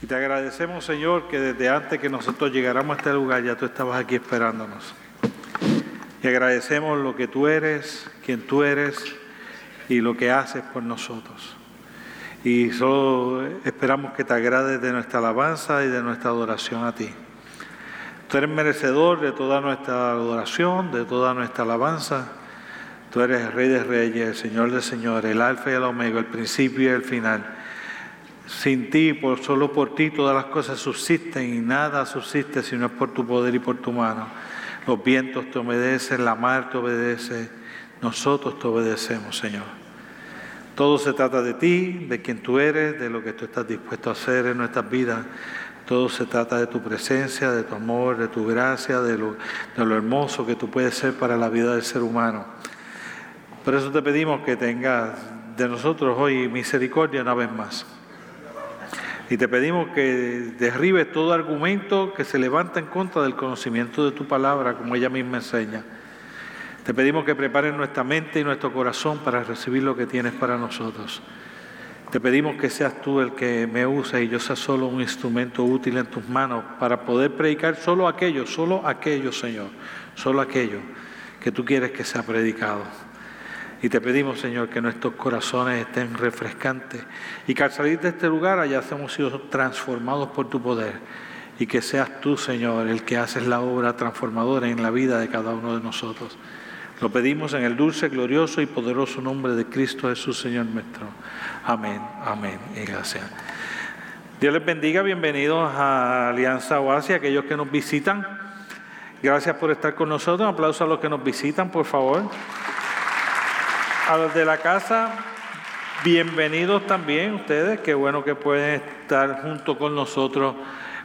Y te agradecemos, Señor, que desde antes que nosotros llegáramos a este lugar ya tú estabas aquí esperándonos. Y agradecemos lo que tú eres, quien tú eres y lo que haces por nosotros. Y solo esperamos que te agrades de nuestra alabanza y de nuestra adoración a ti. Tú eres merecedor de toda nuestra adoración, de toda nuestra alabanza. Tú eres el Rey de Reyes, el Señor de Señores, el Alfa y el Omega, el principio y el final. Sin ti, por, solo por ti, todas las cosas subsisten y nada subsiste si no es por tu poder y por tu mano. Los vientos te obedecen, la mar te obedece, nosotros te obedecemos, Señor. Todo se trata de ti, de quien tú eres, de lo que tú estás dispuesto a hacer en nuestras vidas. Todo se trata de tu presencia, de tu amor, de tu gracia, de lo, de lo hermoso que tú puedes ser para la vida del ser humano. Por eso te pedimos que tengas de nosotros hoy misericordia una vez más. Y te pedimos que derribes todo argumento que se levanta en contra del conocimiento de tu palabra, como ella misma enseña. Te pedimos que prepares nuestra mente y nuestro corazón para recibir lo que tienes para nosotros. Te pedimos que seas tú el que me use y yo sea solo un instrumento útil en tus manos para poder predicar solo aquello, solo aquello, Señor, solo aquello que tú quieres que sea predicado. Y te pedimos, Señor, que nuestros corazones estén refrescantes y que al salir de este lugar hayamos sido transformados por tu poder y que seas tú, Señor, el que haces la obra transformadora en la vida de cada uno de nosotros. Lo pedimos en el dulce, glorioso y poderoso nombre de Cristo Jesús, Señor nuestro. Amén, amén y gracias. Dios les bendiga, bienvenidos a Alianza Oasis, aquellos que nos visitan. Gracias por estar con nosotros. Un aplauso a los que nos visitan, por favor. A los de la casa, bienvenidos también ustedes. Qué bueno que pueden estar junto con nosotros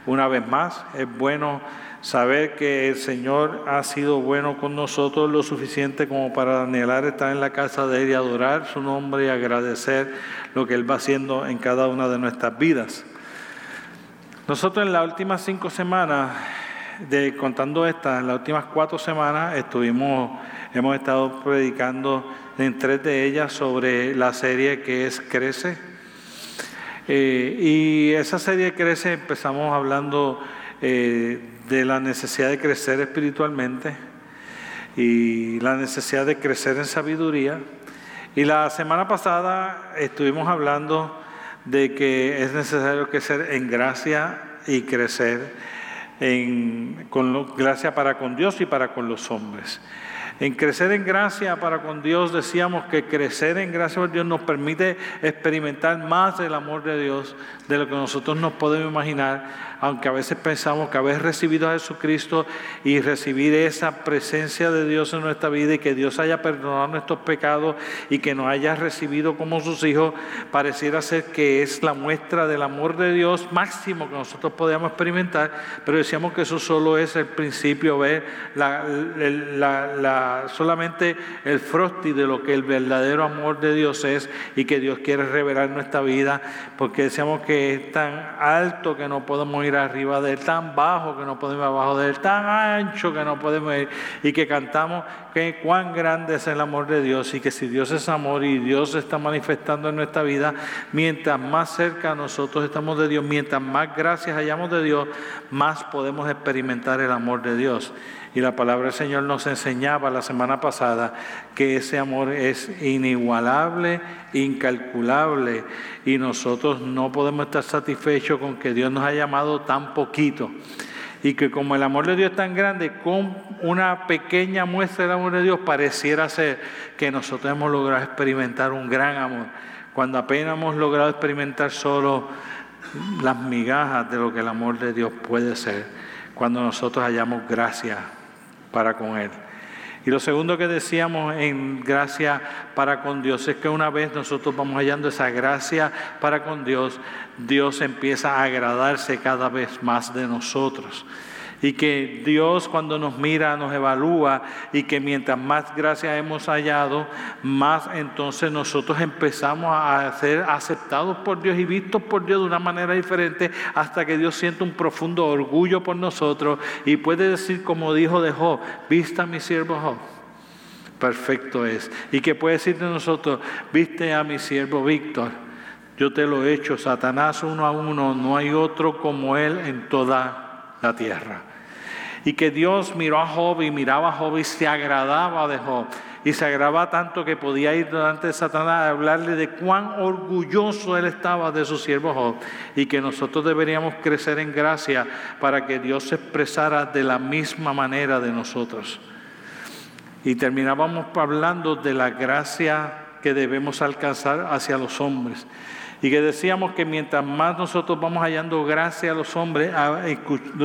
una vez más. Es bueno saber que el Señor ha sido bueno con nosotros lo suficiente como para anhelar estar en la casa de Él y adorar su nombre y agradecer lo que Él va haciendo en cada una de nuestras vidas. Nosotros en las últimas cinco semanas, de, contando estas, en las últimas cuatro semanas estuvimos, hemos estado predicando en tres de ellas sobre la serie que es Crece. Eh, y esa serie Crece empezamos hablando eh, de la necesidad de crecer espiritualmente y la necesidad de crecer en sabiduría. Y la semana pasada estuvimos hablando de que es necesario crecer en gracia y crecer en, con gracia para con Dios y para con los hombres. En crecer en gracia para con Dios decíamos que crecer en gracia por Dios nos permite experimentar más del amor de Dios de lo que nosotros nos podemos imaginar aunque a veces pensamos que haber recibido a Jesucristo y recibir esa presencia de Dios en nuestra vida y que Dios haya perdonado nuestros pecados y que nos haya recibido como sus hijos, pareciera ser que es la muestra del amor de Dios máximo que nosotros podemos experimentar, pero decíamos que eso solo es el principio, ver la, solamente el frosty de lo que el verdadero amor de Dios es y que Dios quiere revelar en nuestra vida, porque decíamos que es tan alto que no podemos ir arriba de él, tan bajo que no podemos ir abajo de él, tan ancho que no podemos ir, y que cantamos que cuán grande es el amor de Dios y que si Dios es amor y Dios se está manifestando en nuestra vida, mientras más cerca nosotros estamos de Dios, mientras más gracias hayamos de Dios, más podemos experimentar el amor de Dios. Y la palabra del Señor nos enseñaba la semana pasada que ese amor es inigualable, incalculable, y nosotros no podemos estar satisfechos con que Dios nos haya llamado tan poquito. Y que como el amor de Dios es tan grande, con una pequeña muestra del amor de Dios pareciera ser que nosotros hemos logrado experimentar un gran amor, cuando apenas hemos logrado experimentar solo las migajas de lo que el amor de Dios puede ser, cuando nosotros hallamos gracia para con Él. Y lo segundo que decíamos en gracia para con Dios es que una vez nosotros vamos hallando esa gracia para con Dios, Dios empieza a agradarse cada vez más de nosotros y que Dios cuando nos mira nos evalúa y que mientras más gracia hemos hallado, más entonces nosotros empezamos a ser aceptados por Dios y vistos por Dios de una manera diferente hasta que Dios siente un profundo orgullo por nosotros y puede decir como dijo de Job, vista mi siervo Job perfecto es. Y que puede decir de nosotros, viste a mi siervo Víctor, yo te lo he hecho, Satanás uno a uno, no hay otro como él en toda la tierra. Y que Dios miró a Job y miraba a Job y se agradaba de Job. Y se agradaba tanto que podía ir delante de Satanás a hablarle de cuán orgulloso él estaba de su siervo Job. Y que nosotros deberíamos crecer en gracia para que Dios se expresara de la misma manera de nosotros. Y terminábamos hablando de la gracia que debemos alcanzar hacia los hombres. Y que decíamos que mientras más nosotros vamos hallando gracia a los hombres,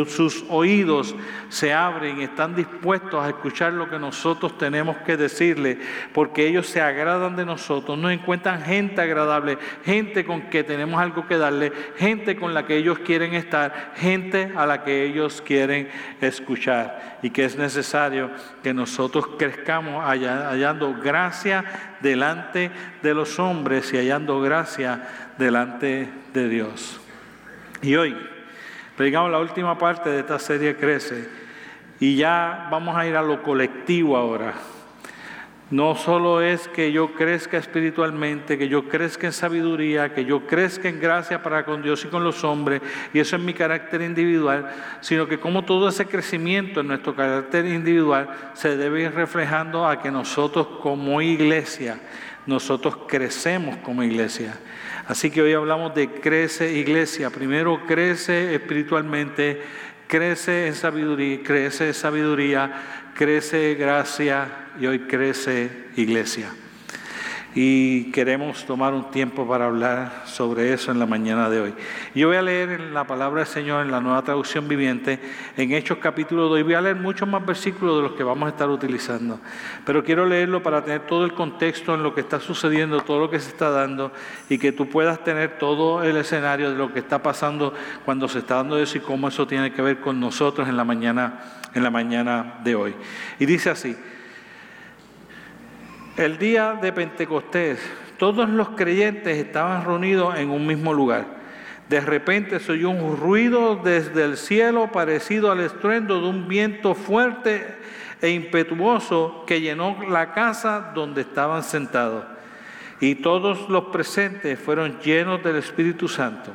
sus oídos se abren están dispuestos a escuchar lo que nosotros tenemos que decirle, porque ellos se agradan de nosotros, nos encuentran gente agradable, gente con que tenemos algo que darle, gente con la que ellos quieren estar, gente a la que ellos quieren escuchar. Y que es necesario que nosotros crezcamos hallando gracia delante de los hombres y hallando gracia delante de Dios. Y hoy, predicamos la última parte de esta serie Crece y ya vamos a ir a lo colectivo ahora. No solo es que yo crezca espiritualmente, que yo crezca en sabiduría, que yo crezca en gracia para con Dios y con los hombres, y eso es mi carácter individual, sino que como todo ese crecimiento en nuestro carácter individual se debe ir reflejando a que nosotros como iglesia, nosotros crecemos como iglesia. Así que hoy hablamos de crece iglesia. Primero crece espiritualmente, crece en sabiduría, crece en sabiduría, crece gracia y hoy crece iglesia y queremos tomar un tiempo para hablar sobre eso en la mañana de hoy. Yo voy a leer la palabra del Señor en la nueva traducción viviente, en Hechos capítulo 2, y voy a leer muchos más versículos de los que vamos a estar utilizando, pero quiero leerlo para tener todo el contexto en lo que está sucediendo, todo lo que se está dando, y que tú puedas tener todo el escenario de lo que está pasando cuando se está dando eso y cómo eso tiene que ver con nosotros en la mañana, en la mañana de hoy. Y dice así, el día de Pentecostés, todos los creyentes estaban reunidos en un mismo lugar. De repente se oyó un ruido desde el cielo parecido al estruendo de un viento fuerte e impetuoso que llenó la casa donde estaban sentados. Y todos los presentes fueron llenos del Espíritu Santo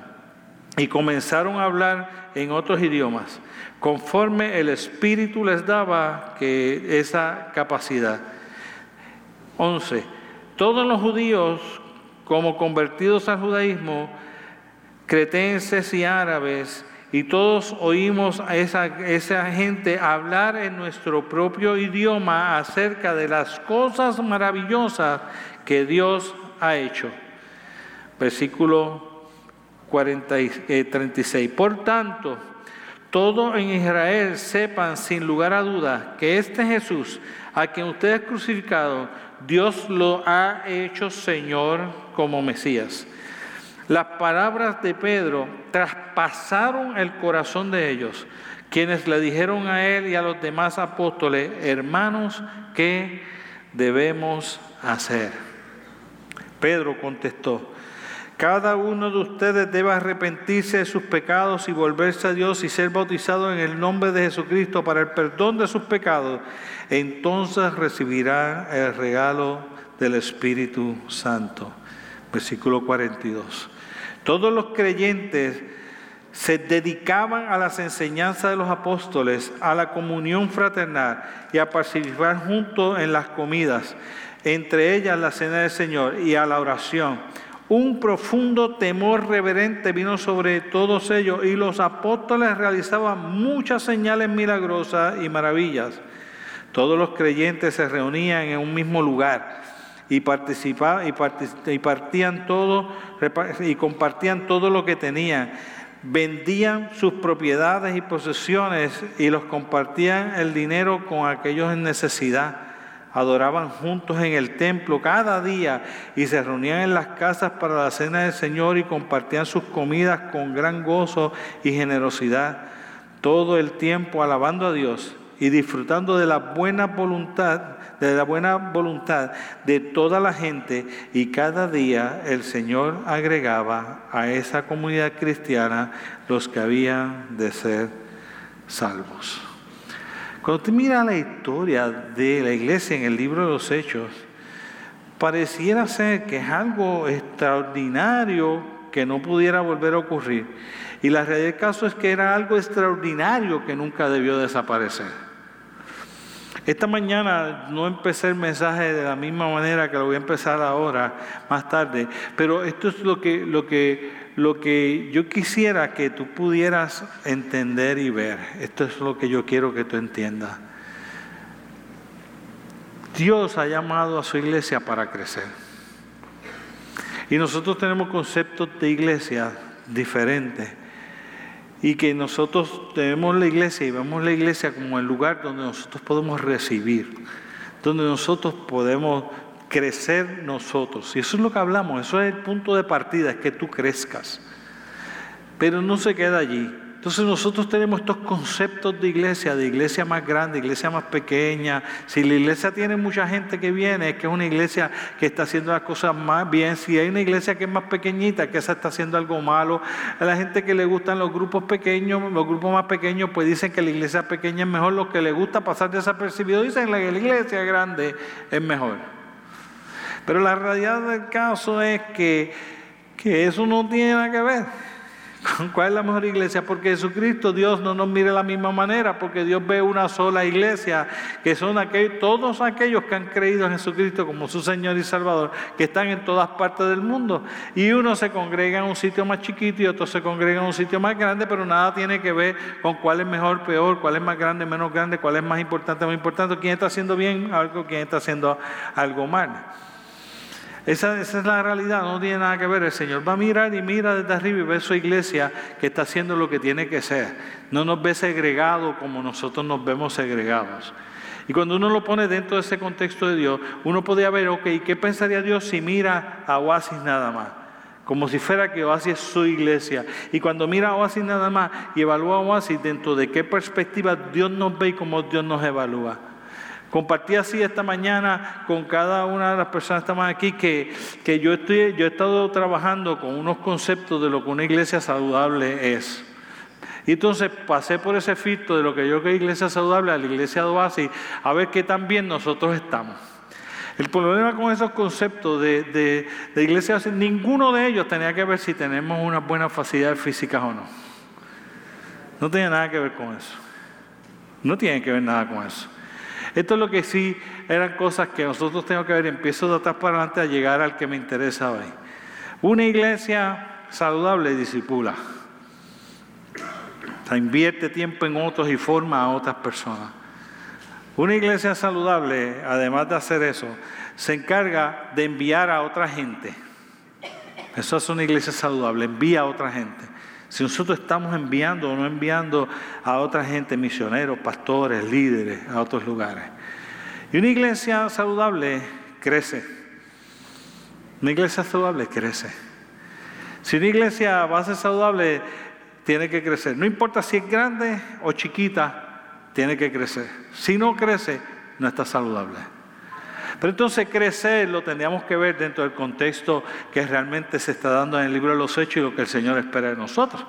y comenzaron a hablar en otros idiomas, conforme el Espíritu les daba que esa capacidad. 11. Todos los judíos, como convertidos al judaísmo, cretenses y árabes, y todos oímos a esa, gente hablar en nuestro propio idioma acerca de las cosas maravillosas que Dios ha hecho. Versículo 40, 36. Eh, Por tanto, todo en Israel sepan sin lugar a dudas que este Jesús, a quien ustedes crucificado, Dios lo ha hecho Señor como Mesías. Las palabras de Pedro traspasaron el corazón de ellos, quienes le dijeron a él y a los demás apóstoles, hermanos, ¿qué debemos hacer? Pedro contestó, cada uno de ustedes debe arrepentirse de sus pecados y volverse a Dios y ser bautizado en el nombre de Jesucristo para el perdón de sus pecados. Entonces recibirá el regalo del Espíritu Santo. Versículo 42. Todos los creyentes se dedicaban a las enseñanzas de los apóstoles, a la comunión fraternal y a participar juntos en las comidas, entre ellas la cena del Señor y a la oración. Un profundo temor reverente vino sobre todos ellos y los apóstoles realizaban muchas señales milagrosas y maravillas. Todos los creyentes se reunían en un mismo lugar y participaban y, partían todo y compartían todo lo que tenían. Vendían sus propiedades y posesiones y los compartían el dinero con aquellos en necesidad adoraban juntos en el templo cada día y se reunían en las casas para la cena del Señor y compartían sus comidas con gran gozo y generosidad, todo el tiempo alabando a Dios y disfrutando de la buena voluntad, de la buena voluntad de toda la gente y cada día el Señor agregaba a esa comunidad cristiana los que habían de ser salvos. Cuando usted mira la historia de la iglesia en el libro de los Hechos, pareciera ser que es algo extraordinario que no pudiera volver a ocurrir. Y la realidad del caso es que era algo extraordinario que nunca debió desaparecer. Esta mañana no empecé el mensaje de la misma manera que lo voy a empezar ahora, más tarde, pero esto es lo que, lo que, lo que yo quisiera que tú pudieras entender y ver. Esto es lo que yo quiero que tú entiendas. Dios ha llamado a su iglesia para crecer. Y nosotros tenemos conceptos de iglesia diferentes. Y que nosotros tenemos la iglesia y vemos la iglesia como el lugar donde nosotros podemos recibir, donde nosotros podemos crecer nosotros. Y eso es lo que hablamos, eso es el punto de partida, es que tú crezcas. Pero no se queda allí. Entonces nosotros tenemos estos conceptos de iglesia, de iglesia más grande, iglesia más pequeña. Si la iglesia tiene mucha gente que viene, es que es una iglesia que está haciendo las cosas más bien. Si hay una iglesia que es más pequeñita, que esa está haciendo algo malo. A la gente que le gustan los grupos pequeños, los grupos más pequeños, pues dicen que la iglesia pequeña es mejor. Los que le gusta pasar desapercibido dicen que la iglesia grande es mejor. Pero la realidad del caso es que, que eso no tiene nada que ver. ¿Cuál es la mejor iglesia? Porque Jesucristo, Dios no nos mire de la misma manera, porque Dios ve una sola iglesia, que son aquellos, todos aquellos que han creído en Jesucristo como su Señor y Salvador, que están en todas partes del mundo. Y uno se congrega en un sitio más chiquito y otro se congrega en un sitio más grande, pero nada tiene que ver con cuál es mejor, peor, cuál es más grande, menos grande, cuál es más importante, más importante, quién está haciendo bien algo, quién está haciendo algo mal. Esa, es la realidad, no tiene nada que ver. El Señor va a mirar y mira desde arriba y ve su iglesia que está haciendo lo que tiene que ser. No nos ve segregados como nosotros nos vemos segregados. Y cuando uno lo pone dentro de ese contexto de Dios, uno podría ver, ok, ¿qué pensaría Dios si mira a Oasis nada más? Como si fuera que Oasis es su iglesia. Y cuando mira a Oasis nada más y evalúa a Oasis, dentro de qué perspectiva Dios nos ve y cómo Dios nos evalúa. Compartí así esta mañana con cada una de las personas que estamos aquí que, yo, estoy, yo he estado trabajando con unos conceptos de lo que una iglesia saludable es. Y entonces pasé por ese filtro de lo que yo creo iglesia saludable a la iglesia de Oasis, a ver qué tan bien nosotros estamos. El problema con esos conceptos de, iglesia, ninguno de ellos tenía que ver si tenemos unas buenas facilidades físicas o no. No tiene nada que ver con eso. No tiene que ver nada con eso. Esto es lo que sí eran cosas que nosotros tenemos que ver. Empiezo de atrás para adelante a llegar al que me interesa hoy. Una iglesia saludable disipula. O invierte tiempo en otros y forma a otras personas. Una iglesia saludable, además de hacer eso, se encarga de enviar a otra gente. Eso es una iglesia saludable, envía a otra gente. Si nosotros estamos enviando o no enviando a otra gente, misioneros, pastores, líderes, a otros lugares. Y una iglesia saludable crece. Una iglesia saludable crece. Si una iglesia va a ser saludable, tiene que crecer. No importa si es grande o chiquita, tiene que crecer. Si no crece, no está saludable. Pero entonces crecer lo tendríamos que ver dentro del contexto que realmente se está dando en el libro de los Hechos y lo que el Señor espera de nosotros.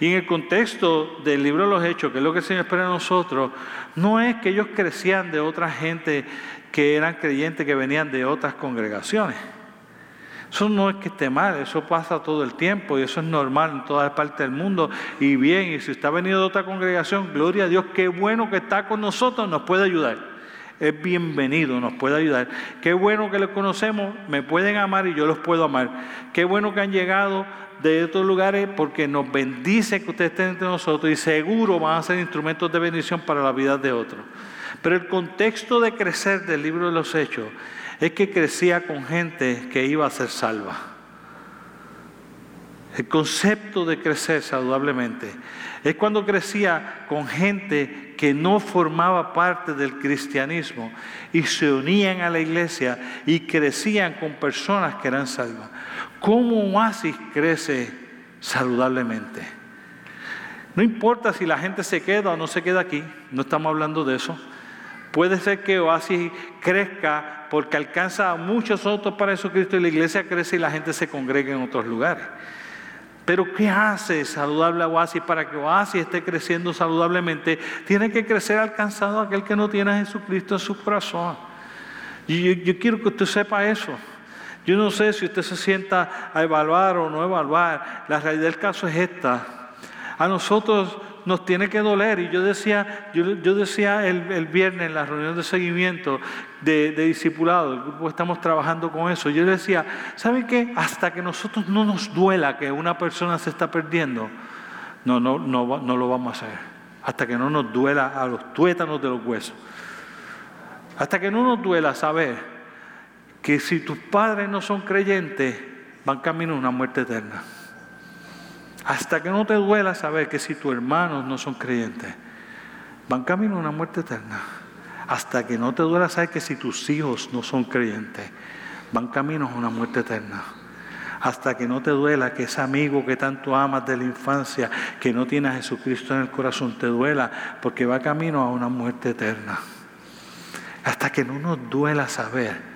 Y en el contexto del libro de los Hechos, que es lo que el Señor espera de nosotros, no es que ellos crecían de otra gente que eran creyentes, que venían de otras congregaciones. Eso no es que esté mal, eso pasa todo el tiempo y eso es normal en todas partes del mundo. Y bien, y si ha venido de otra congregación, gloria a Dios, qué bueno que está con nosotros, nos puede ayudar es bienvenido, nos puede ayudar. Qué bueno que les conocemos, me pueden amar y yo los puedo amar. Qué bueno que han llegado de otros lugares porque nos bendice que ustedes estén entre nosotros y seguro van a ser instrumentos de bendición para la vida de otros. Pero el contexto de crecer del libro de los Hechos es que crecía con gente que iba a ser salva. El concepto de crecer saludablemente es cuando crecía con gente que no formaba parte del cristianismo y se unían a la iglesia y crecían con personas que eran salvas. ¿Cómo Oasis crece saludablemente? No importa si la gente se queda o no se queda aquí, no estamos hablando de eso. Puede ser que Oasis crezca porque alcanza a muchos otros para Jesucristo y la iglesia crece y la gente se congrega en otros lugares. Pero ¿qué hace saludable a Oasis para que Oasis esté creciendo saludablemente? Tiene que crecer alcanzado aquel que no tiene a Jesucristo en su corazón. Y yo, quiero que usted sepa eso. Yo no sé si usted se sienta a evaluar o no evaluar. La realidad del caso es esta. A nosotros nos tiene que doler. Y yo decía, yo, decía el, viernes en la reunión de seguimiento de, de discipulado, el grupo estamos trabajando con eso. Yo decía, ¿saben qué? Hasta que nosotros no nos duela que una persona se está perdiendo, no, no, no, no lo vamos a hacer. Hasta que no nos duela a los tuétanos de los huesos. Hasta que no nos duela saber que si tus padres no son creyentes, van camino a una muerte eterna. Hasta que no te duela saber que si tus hermanos no son creyentes, van camino a una muerte eterna. Hasta que no te duela saber que si tus hijos no son creyentes, van camino a una muerte eterna. Hasta que no te duela que ese amigo que tanto amas de la infancia, que no tiene a Jesucristo en el corazón, te duela porque va camino a una muerte eterna. Hasta que no nos duela saber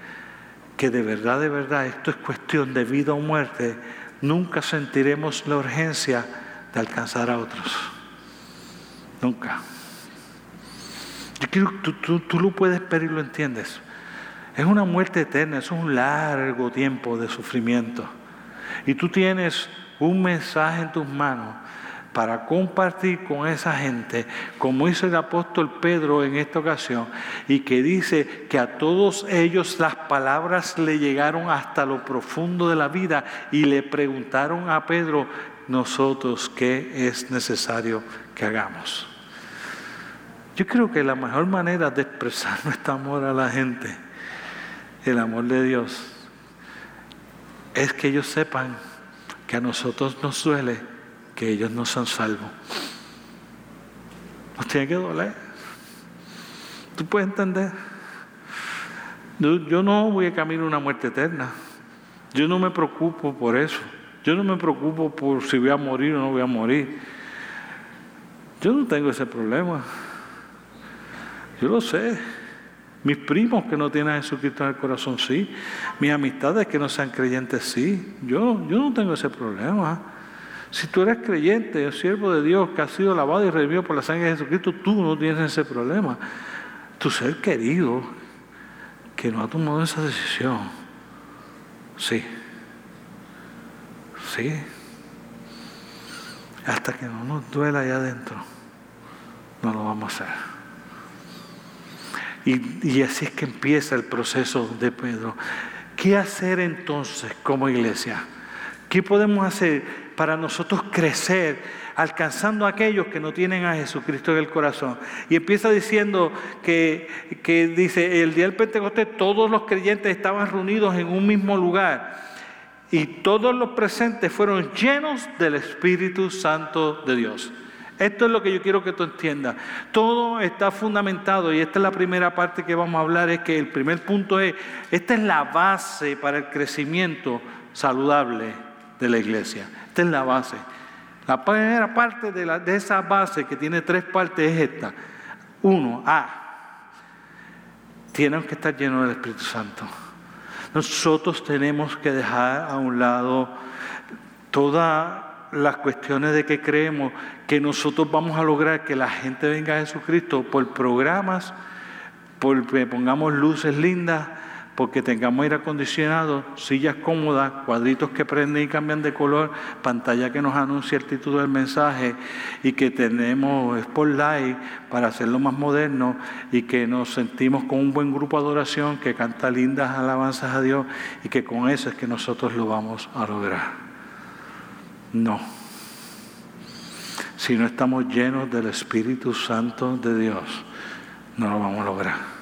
que de verdad, de verdad, esto es cuestión de vida o muerte, nunca sentiremos la urgencia de alcanzar a otros. Nunca. Yo quiero, tú, tú, lo puedes ver y lo entiendes. Es una muerte eterna, es un largo tiempo de sufrimiento. Y tú tienes un mensaje en tus manos para compartir con esa gente, como hizo el apóstol Pedro en esta ocasión, y que dice que a todos ellos las palabras le llegaron hasta lo profundo de la vida y le preguntaron a Pedro, nosotros, ¿qué es necesario que hagamos? Yo creo que la mejor manera de expresar nuestro amor a la gente, el amor de Dios, es que ellos sepan que a nosotros nos duele que ellos no son salvos. Nos tiene que doler. ¿Tú puedes entender? Yo, no voy a caminar una muerte eterna. Yo no me preocupo por eso. Yo no me preocupo por si voy a morir o no voy a morir. Yo no tengo ese problema. Yo lo sé. Mis primos que no tienen a Jesucristo en el corazón, sí. Mis amistades que no sean creyentes, sí. Yo, yo no tengo ese problema. Si tú eres creyente, siervo de Dios, que has sido lavado y redimido por la sangre de Jesucristo, tú no tienes ese problema. Tu ser querido, que no ha tomado esa decisión, sí. Sí. Hasta que no nos duela allá adentro, no lo vamos a hacer. Y, y así es que empieza el proceso de Pedro. ¿Qué hacer entonces como iglesia? ¿Qué podemos hacer? Para nosotros crecer, alcanzando a aquellos que no tienen a Jesucristo en el corazón. Y empieza diciendo que, que dice, el día del Pentecostés todos los creyentes estaban reunidos en un mismo lugar y todos los presentes fueron llenos del Espíritu Santo de Dios. Esto es lo que yo quiero que tú entiendas. Todo está fundamentado y esta es la primera parte que vamos a hablar, es que el primer punto es, esta es la base para el crecimiento saludable de la iglesia. Esta es la base. La primera parte de, la, de esa base que tiene tres partes es esta. Uno, A. Tenemos que estar llenos del Espíritu Santo. Nosotros tenemos que dejar a un lado todas las cuestiones de que creemos que nosotros vamos a lograr que la gente venga a Jesucristo por programas, porque pongamos luces lindas, porque tengamos aire acondicionado, sillas cómodas, cuadritos que prenden y cambian de color, pantalla que nos anuncia el título del mensaje y que tenemos Spotlight para hacerlo más moderno y que nos sentimos con un buen grupo de adoración que canta lindas alabanzas a Dios y que con eso es que nosotros lo vamos a lograr. No. Si no estamos llenos del Espíritu Santo de Dios, no lo vamos a lograr.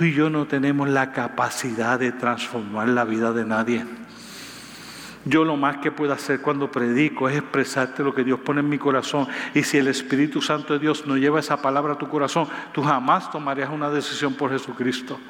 Tú y yo no tenemos la capacidad de transformar la vida de nadie. Yo lo más que puedo hacer cuando predico es expresarte lo que Dios pone en mi corazón. Y si el Espíritu Santo de Dios no lleva esa palabra a tu corazón, tú jamás tomarías una decisión por Jesucristo.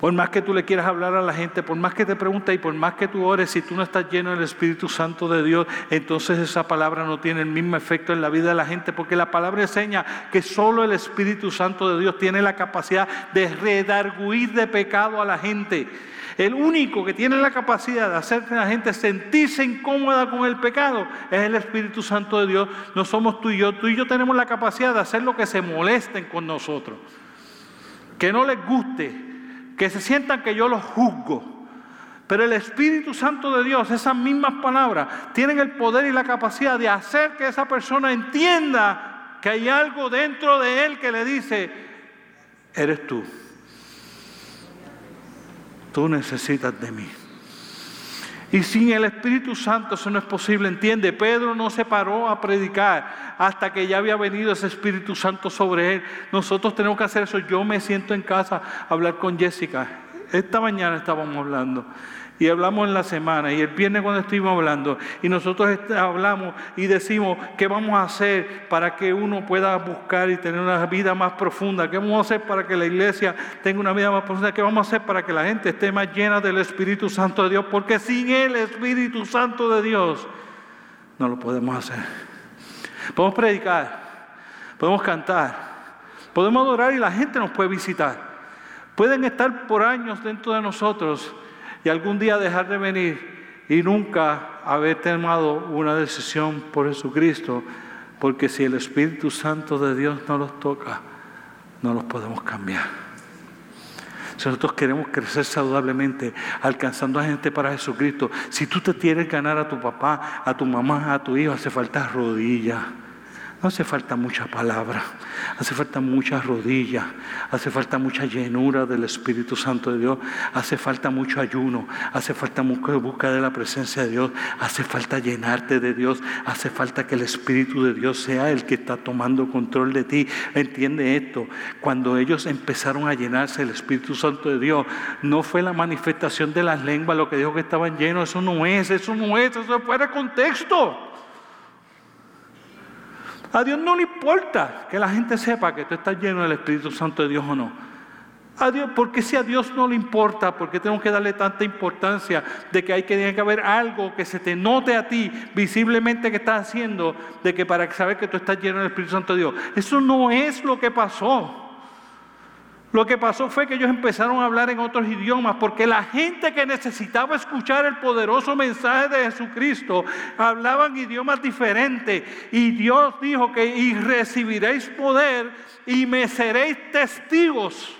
Por más que tú le quieras hablar a la gente, por más que te pregunte y por más que tú ores, si tú no estás lleno del Espíritu Santo de Dios, entonces esa palabra no tiene el mismo efecto en la vida de la gente, porque la palabra enseña que solo el Espíritu Santo de Dios tiene la capacidad de redarguir de pecado a la gente. El único que tiene la capacidad de hacer que la gente sentirse incómoda con el pecado es el Espíritu Santo de Dios. No somos tú y yo. Tú y yo tenemos la capacidad de hacer lo que se molesten con nosotros. Que no les guste, que se sientan que yo los juzgo. Pero el Espíritu Santo de Dios, esas mismas palabras, tienen el poder y la capacidad de hacer que esa persona entienda que hay algo dentro de él que le dice, eres tú. Tú necesitas de mí. Y sin el Espíritu Santo eso no es posible, entiende. Pedro no se paró a predicar hasta que ya había venido ese Espíritu Santo sobre él. Nosotros tenemos que hacer eso. Yo me siento en casa a hablar con Jessica. Esta mañana estábamos hablando y hablamos en la semana y el viernes cuando estuvimos hablando y nosotros hablamos y decimos qué vamos a hacer para que uno pueda buscar y tener una vida más profunda, qué vamos a hacer para que la iglesia tenga una vida más profunda, qué vamos a hacer para que la gente esté más llena del Espíritu Santo de Dios, porque sin el Espíritu Santo de Dios no lo podemos hacer. Podemos predicar, podemos cantar, podemos adorar y la gente nos puede visitar. Pueden estar por años dentro de nosotros y algún día dejar de venir y nunca haber tomado una decisión por Jesucristo, porque si el Espíritu Santo de Dios no los toca, no los podemos cambiar. Si nosotros queremos crecer saludablemente, alcanzando a gente para Jesucristo, si tú te quieres ganar a tu papá, a tu mamá, a tu hijo, hace falta rodillas no hace falta mucha palabra, hace falta mucha rodilla, hace falta mucha llenura del Espíritu Santo de Dios, hace falta mucho ayuno, hace falta mucha búsqueda de la presencia de Dios, hace falta llenarte de Dios, hace falta que el Espíritu de Dios sea el que está tomando control de ti. Entiende esto, cuando ellos empezaron a llenarse del Espíritu Santo de Dios, no fue la manifestación de las lenguas lo que dijo que estaban llenos, eso no es, eso no es, eso es fuera de contexto. A Dios no le importa que la gente sepa que tú estás lleno del Espíritu Santo de Dios o no. A Dios, porque si a Dios no le importa, porque tenemos que darle tanta importancia de que hay que, tiene que haber algo que se te note a ti visiblemente que estás haciendo, de que para saber que tú estás lleno del Espíritu Santo de Dios. Eso no es lo que pasó. Lo que pasó fue que ellos empezaron a hablar en otros idiomas porque la gente que necesitaba escuchar el poderoso mensaje de Jesucristo hablaban idiomas diferentes. Y Dios dijo que y recibiréis poder y me seréis testigos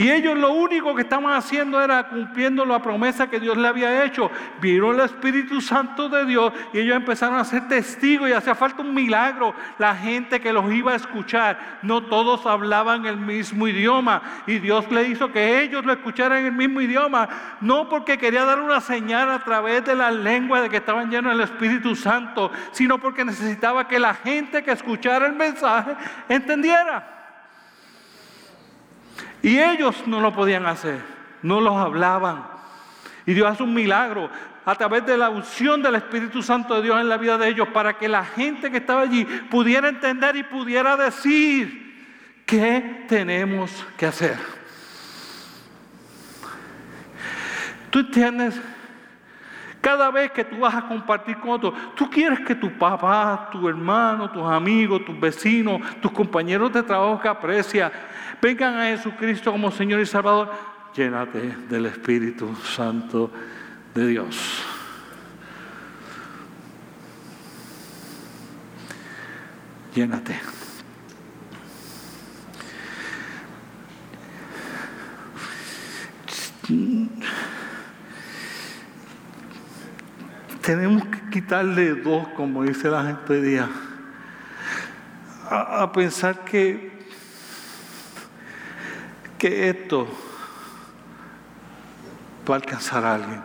y ellos lo único que estaban haciendo era cumpliendo la promesa que Dios le había hecho. Vieron el Espíritu Santo de Dios y ellos empezaron a ser testigos y hacía falta un milagro. La gente que los iba a escuchar, no todos hablaban el mismo idioma. Y Dios le hizo que ellos lo escucharan en el mismo idioma. No porque quería dar una señal a través de la lengua de que estaban llenos del Espíritu Santo, sino porque necesitaba que la gente que escuchara el mensaje entendiera. Y ellos no lo podían hacer, no los hablaban. Y Dios hace un milagro a través de la unción del Espíritu Santo de Dios en la vida de ellos para que la gente que estaba allí pudiera entender y pudiera decir qué tenemos que hacer. ¿Tú entiendes? Cada vez que tú vas a compartir con otros, tú quieres que tu papá, tu hermano, tus amigos, tus vecinos, tus compañeros de trabajo que aprecia, vengan a Jesucristo como Señor y Salvador. Llénate del Espíritu Santo de Dios. Llénate. tenemos que quitarle dos, como dice la gente hoy día, a, pensar que, que esto va a alcanzar a alguien.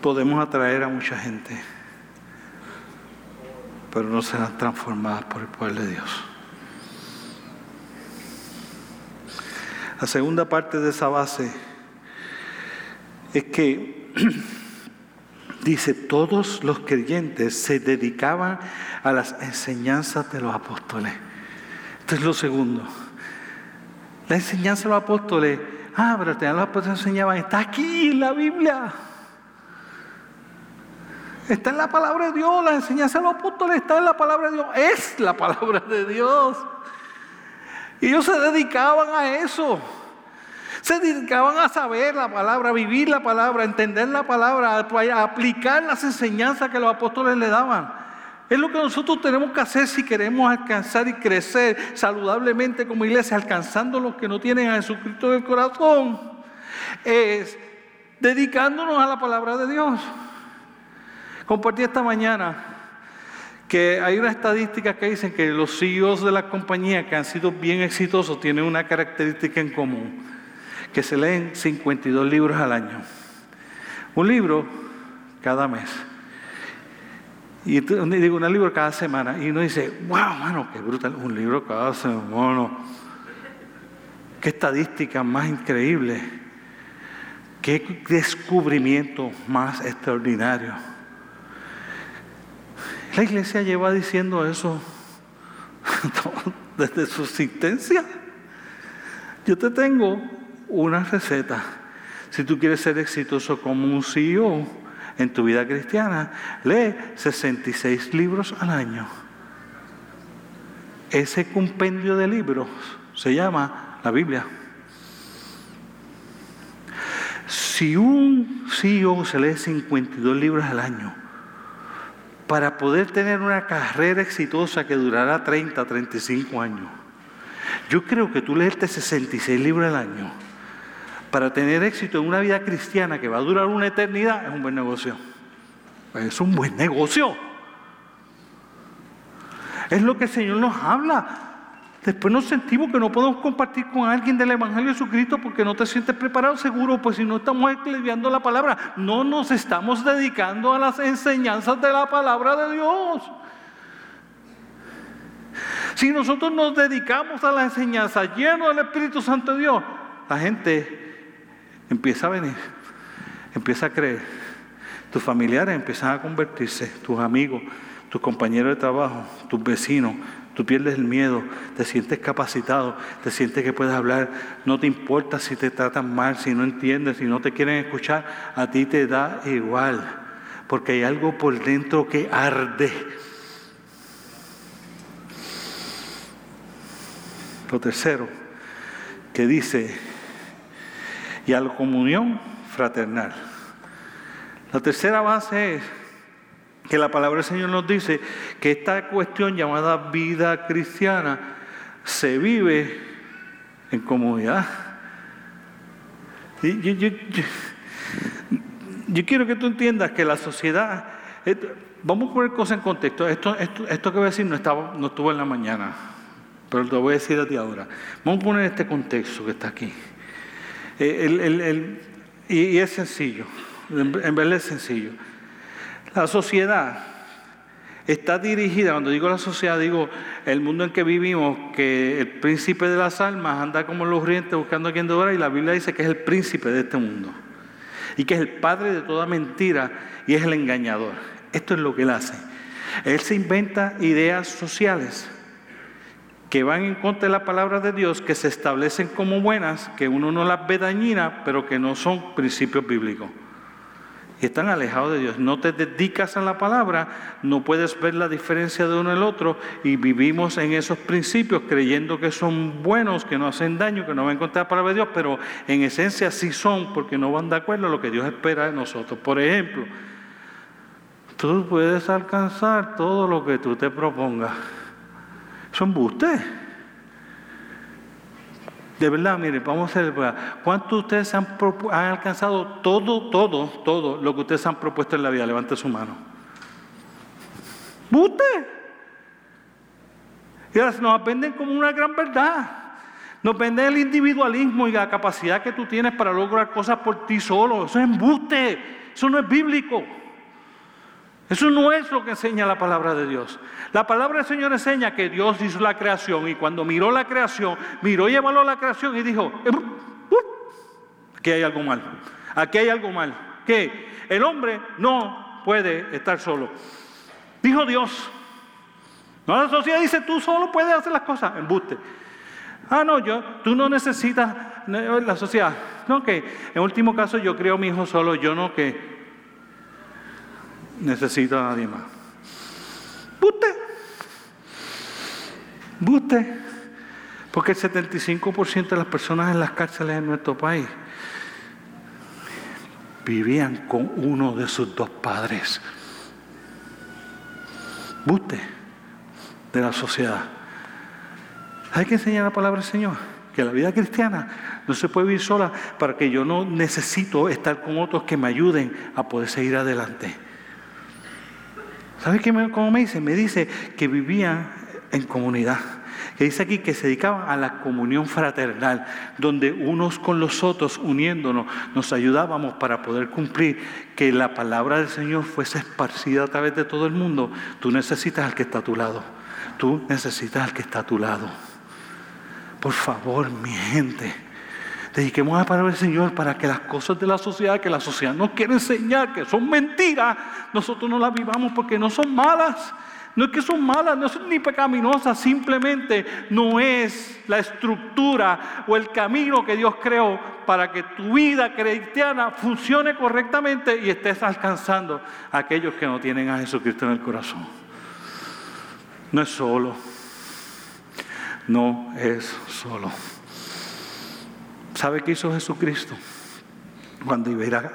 Podemos atraer a mucha gente, pero no serán transformadas por el poder de Dios. La segunda parte de esa base es que dice, todos los creyentes se dedicaban a las enseñanzas de los apóstoles. Esto es lo segundo. La enseñanza de los apóstoles, ah, pero los apóstoles enseñaban, está aquí en la Biblia. Está en la palabra de Dios, la enseñanza de los apóstoles está en la palabra de Dios, es la palabra de Dios. Y ellos se dedicaban a eso. Se dedicaban a saber la palabra, a vivir la palabra, a entender la palabra, a aplicar las enseñanzas que los apóstoles le daban. Es lo que nosotros tenemos que hacer si queremos alcanzar y crecer saludablemente como iglesia, alcanzando los que no tienen a Jesucristo en el corazón. Es dedicándonos a la palabra de Dios. Compartí esta mañana que hay una estadística que dicen que los CEOs de la compañía que han sido bien exitosos tienen una característica en común, que se leen 52 libros al año. Un libro cada mes. Y digo, un libro cada semana. Y uno dice, wow, mano, qué brutal, un libro cada semana. Qué estadística más increíble. Qué descubrimiento más extraordinario. La iglesia lleva diciendo eso desde su existencia. Yo te tengo una receta. Si tú quieres ser exitoso como un CEO, en tu vida cristiana, lee 66 libros al año. Ese compendio de libros se llama la Biblia. Si un CEO se lee 52 libros al año, para poder tener una carrera exitosa que durará 30, 35 años, yo creo que tú leerte 66 libros al año para tener éxito en una vida cristiana que va a durar una eternidad, es un buen negocio. Es un buen negocio. Es lo que el Señor nos habla. Después nos sentimos que no podemos compartir con alguien del Evangelio de Jesucristo porque no te sientes preparado, seguro, pues si no estamos estudiando la palabra, no nos estamos dedicando a las enseñanzas de la palabra de Dios. Si nosotros nos dedicamos a la enseñanza lleno del Espíritu Santo de Dios, la gente empieza a venir, empieza a creer. Tus familiares empiezan a convertirse, tus amigos, tus compañeros de trabajo, tus vecinos. Tú pierdes el miedo, te sientes capacitado, te sientes que puedes hablar, no te importa si te tratan mal, si no entiendes, si no te quieren escuchar, a ti te da igual, porque hay algo por dentro que arde. Lo tercero, que dice, y a la comunión fraternal. La tercera base es que la palabra del Señor nos dice que esta cuestión llamada vida cristiana se vive en comunidad. Yo, quiero que tú entiendas que la sociedad, vamos a poner cosas en contexto, esto, esto, esto que voy a decir no, estaba, no estuvo en la mañana, pero te voy a decir a ti ahora. Vamos a poner este contexto que está aquí. Eh, y, es sencillo, en, verdad es sencillo. La sociedad está dirigida, cuando digo la sociedad, digo el mundo en que vivimos, que el príncipe de las almas anda como los rientes buscando a quien devorar, y la Biblia dice que es el príncipe de este mundo, y que es el padre de toda mentira y es el engañador. Esto es lo que él hace. Él se inventa ideas sociales que van en contra de la palabra de Dios, que se establecen como buenas, que uno no las ve dañinas, pero que no son principios bíblicos. Y están alejados de Dios. No te dedicas a la palabra, no puedes ver la diferencia de uno el otro, y vivimos en esos principios creyendo que son buenos, que no hacen daño, que no van contra la palabra de Dios, pero en esencia sí son, porque no van de acuerdo a lo que Dios espera de nosotros. Por ejemplo, tú puedes alcanzar todo lo que tú te propongas. Son bustes. De verdad, mire, vamos a hacer. ¿Cuántos de ustedes han, alcanzado todo, todo, todo lo que ustedes han propuesto en la vida? Levante su mano. ¡Buste! Y ahora nos venden como una gran verdad. Nos venden el individualismo y la capacidad que tú tienes para lograr cosas por ti solo. Eso es embuste. Eso no es bíblico. Eso no es lo que enseña la palabra de Dios. La palabra del Señor enseña que Dios hizo la creación y cuando miró la creación, miró y evaluó la creación y dijo, em, uh, aquí hay algo mal, aquí hay algo mal, que el hombre no puede estar solo. Dijo Dios. No, la sociedad dice, tú solo puedes hacer las cosas, embuste. Ah, no, yo, tú no necesitas la sociedad. No, que en último caso yo creo a mi hijo solo, yo no que necesita a nadie más. Buste. Buste. Porque el 75% de las personas en las cárceles en nuestro país vivían con uno de sus dos padres. buste de la sociedad. Hay que enseñar la palabra del Señor, que la vida cristiana no se puede vivir sola para que yo no necesito estar con otros que me ayuden a poder seguir adelante. ¿Sabe qué me, cómo me dice? Me dice que vivía en comunidad que dice aquí que se dedicaban a la comunión fraternal, donde unos con los otros, uniéndonos, nos ayudábamos para poder cumplir que la palabra del Señor fuese esparcida a través de todo el mundo. Tú necesitas al que está a tu lado. Tú necesitas al que está a tu lado. Por favor, mi gente, dediquemos a la palabra del Señor para que las cosas de la sociedad, que la sociedad nos quiere enseñar, que son mentiras, nosotros no las vivamos porque no son malas. No es que son malas, no son ni pecaminosas, simplemente no es la estructura o el camino que Dios creó para que tu vida cristiana funcione correctamente y estés alcanzando a aquellos que no tienen a Jesucristo en el corazón. No es solo, no es solo. ¿Sabe qué hizo Jesucristo? Cuando iba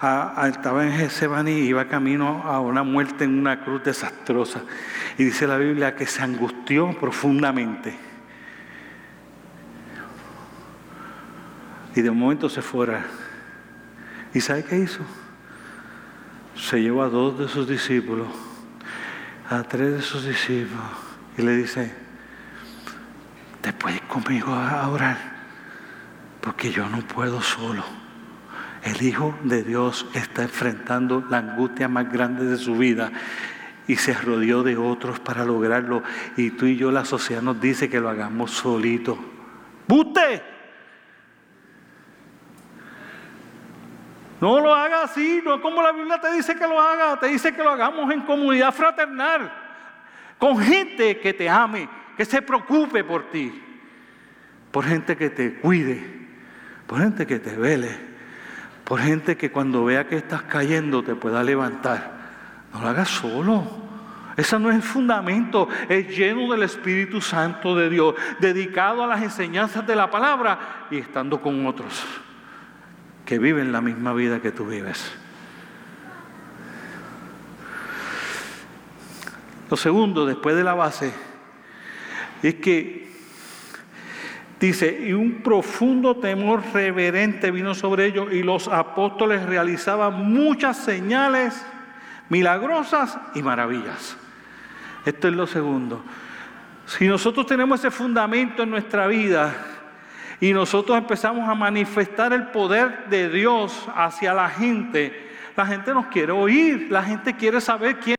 a, estaba en Getsemaní iba camino a una muerte en una cruz desastrosa. Y dice la Biblia que se angustió profundamente. Y de un momento se fuera. ¿Y sabe qué hizo? Se llevó a dos de sus discípulos, a tres de sus discípulos, y le dice, te puedes conmigo a orar, porque yo no puedo solo. El Hijo de Dios está enfrentando la angustia más grande de su vida y se rodeó de otros para lograrlo. Y tú y yo, la sociedad nos dice que lo hagamos solito. ¡Buste! No lo haga así, no como la Biblia te dice que lo haga, te dice que lo hagamos en comunidad fraternal, con gente que te ame, que se preocupe por ti, por gente que te cuide, por gente que te vele por gente que cuando vea que estás cayendo te pueda levantar. No lo hagas solo. Ese no es el fundamento, es lleno del Espíritu Santo de Dios, dedicado a las enseñanzas de la palabra y estando con otros que viven la misma vida que tú vives. Lo segundo, después de la base, es que Dice, y un profundo temor reverente vino sobre ellos y los apóstoles realizaban muchas señales milagrosas y maravillas. Esto es lo segundo. Si nosotros tenemos ese fundamento en nuestra vida y nosotros empezamos a manifestar el poder de Dios hacia la gente, la gente nos quiere oír, la gente quiere saber quién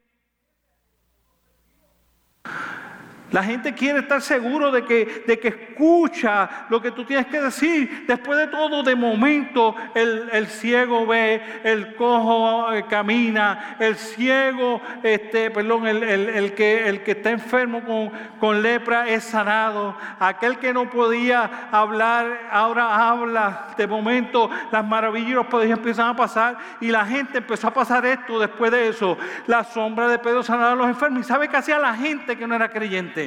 La gente quiere estar seguro de que, de que escucha lo que tú tienes que decir. Después de todo, de momento, el, ciego ve, el cojo eh, camina, el ciego, este, perdón, el, que, el que está enfermo con, con lepra es sanado. Aquel que no podía hablar, ahora habla. De momento, las maravillas poderes empiezan a pasar y la gente empezó a pasar esto después de eso. La sombra de Pedro sanaba a los enfermos. ¿Y sabe qué hacía la gente que no era creyente?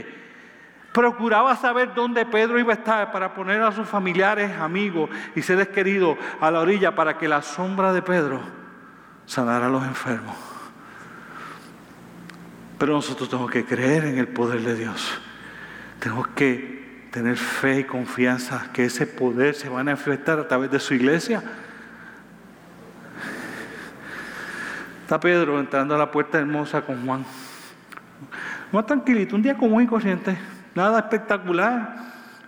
Procuraba saber dónde Pedro iba a estar para poner a sus familiares, amigos y seres queridos a la orilla para que la sombra de Pedro sanara a los enfermos. Pero nosotros tenemos que creer en el poder de Dios. Tenemos que tener fe y confianza que ese poder se va a manifestar a través de su iglesia. Está Pedro entrando a la puerta hermosa con Juan. Más tranquilito, un día común y corriente nada espectacular.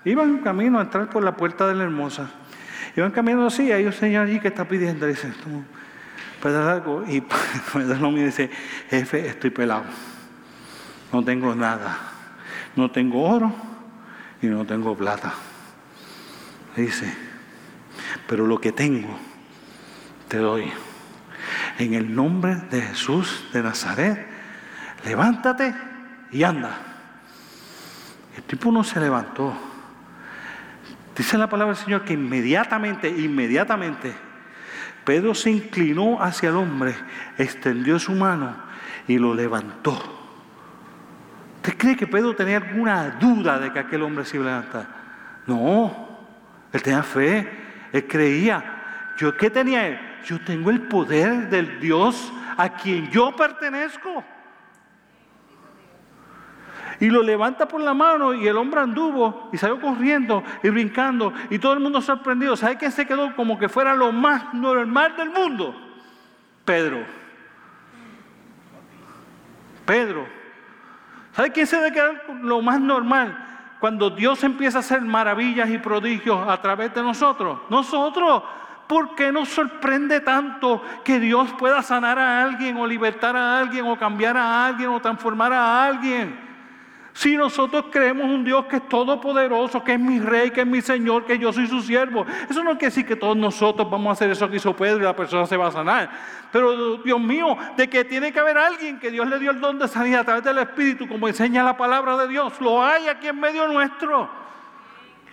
Iban camino a entrar por la puerta de la hermosa. Iban caminando así, hay un señor allí que está pidiendo, dice, puede algo? Y Pedro me dice, jefe, estoy pelado. No tengo nada. No tengo oro y no tengo plata. Dice, pero lo que tengo, te doy. En el nombre de Jesús de Nazaret, levántate y anda. El tipo no se levantó. Dice la palabra del Señor que inmediatamente, inmediatamente, Pedro se inclinó hacia el hombre, extendió su mano y lo levantó. ¿Usted cree que Pedro tenía alguna duda de que aquel hombre se iba a levantar? No, él tenía fe, él creía. ¿Yo qué tenía él? Yo tengo el poder del Dios a quien yo pertenezco. Y lo levanta por la mano y el hombre anduvo y salió corriendo y brincando y todo el mundo sorprendido. ¿Sabe quién se quedó como que fuera lo más normal del mundo? Pedro. Pedro. ¿Sabe quién se debe quedar lo más normal? Cuando Dios empieza a hacer maravillas y prodigios a través de nosotros. Nosotros. ¿Por qué nos sorprende tanto que Dios pueda sanar a alguien o libertar a alguien o cambiar a alguien o transformar a alguien? Si nosotros creemos un Dios que es todopoderoso, que es mi rey, que es mi Señor, que yo soy su siervo, eso no quiere decir que todos nosotros vamos a hacer eso que hizo Pedro y la persona se va a sanar. Pero Dios mío, de que tiene que haber alguien que Dios le dio el don de sanidad a través del Espíritu, como enseña la palabra de Dios, lo hay aquí en medio nuestro.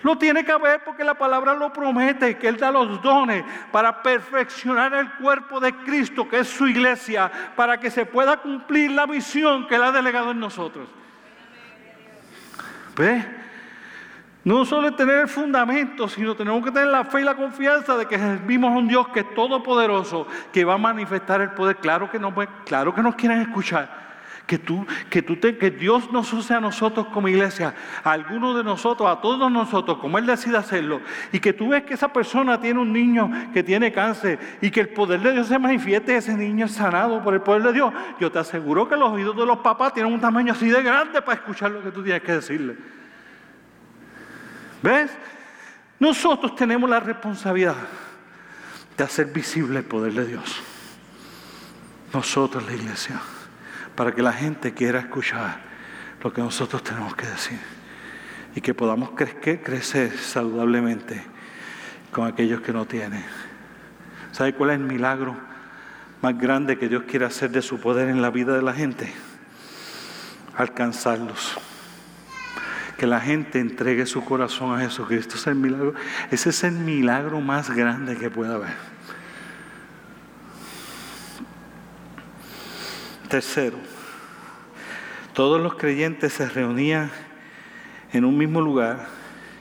Lo tiene que haber porque la palabra lo promete, que Él da los dones para perfeccionar el cuerpo de Cristo, que es su iglesia, para que se pueda cumplir la visión que Él ha delegado en nosotros. No solo tener el fundamento, sino tenemos que tener la fe y la confianza de que vimos a un Dios que es todopoderoso, que va a manifestar el poder. Claro que, no, claro que nos quieren escuchar. Que, tú, que, tú te, que Dios nos use a nosotros como iglesia, a algunos de nosotros, a todos nosotros, como Él decide hacerlo. Y que tú ves que esa persona tiene un niño que tiene cáncer y que el poder de Dios se manifieste, ese niño es sanado por el poder de Dios. Yo te aseguro que los oídos de los papás tienen un tamaño así de grande para escuchar lo que tú tienes que decirle. ¿Ves? Nosotros tenemos la responsabilidad de hacer visible el poder de Dios. Nosotros, la iglesia para que la gente quiera escuchar lo que nosotros tenemos que decir y que podamos crecer saludablemente con aquellos que no tienen. ¿Sabe cuál es el milagro más grande que Dios quiere hacer de su poder en la vida de la gente? Alcanzarlos. Que la gente entregue su corazón a Jesucristo. es el milagro. Ese es el milagro más grande que pueda haber. Tercero, todos los creyentes se reunían en un mismo lugar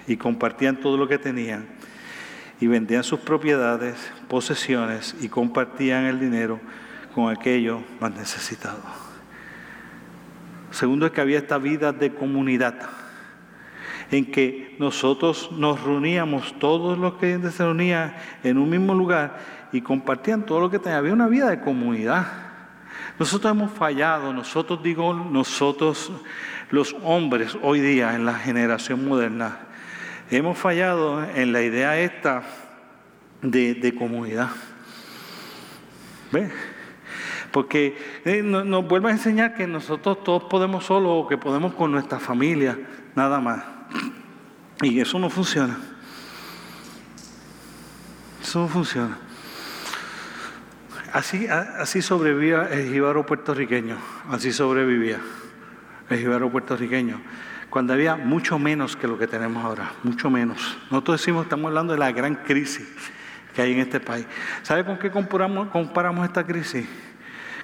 y compartían todo lo que tenían y vendían sus propiedades, posesiones y compartían el dinero con aquellos más necesitados. Segundo es que había esta vida de comunidad en que nosotros nos reuníamos, todos los creyentes se reunían en un mismo lugar y compartían todo lo que tenían. Había una vida de comunidad. Nosotros hemos fallado, nosotros digo, nosotros los hombres hoy día en la generación moderna, hemos fallado en la idea esta de, comunidad. ¿Ve? Porque eh, nos, vuelve a enseñar que nosotros todos podemos solo o que podemos con nuestra familia, nada más. Y eso no funciona. Eso no funciona. Así, así sobrevivía el jíbaro puertorriqueño, así sobrevivía el jíbaro puertorriqueño, cuando había mucho menos que lo que tenemos ahora, mucho menos. Nosotros decimos, estamos hablando de la gran crisis que hay en este país. ¿Sabe con qué comparamos, comparamos esta crisis?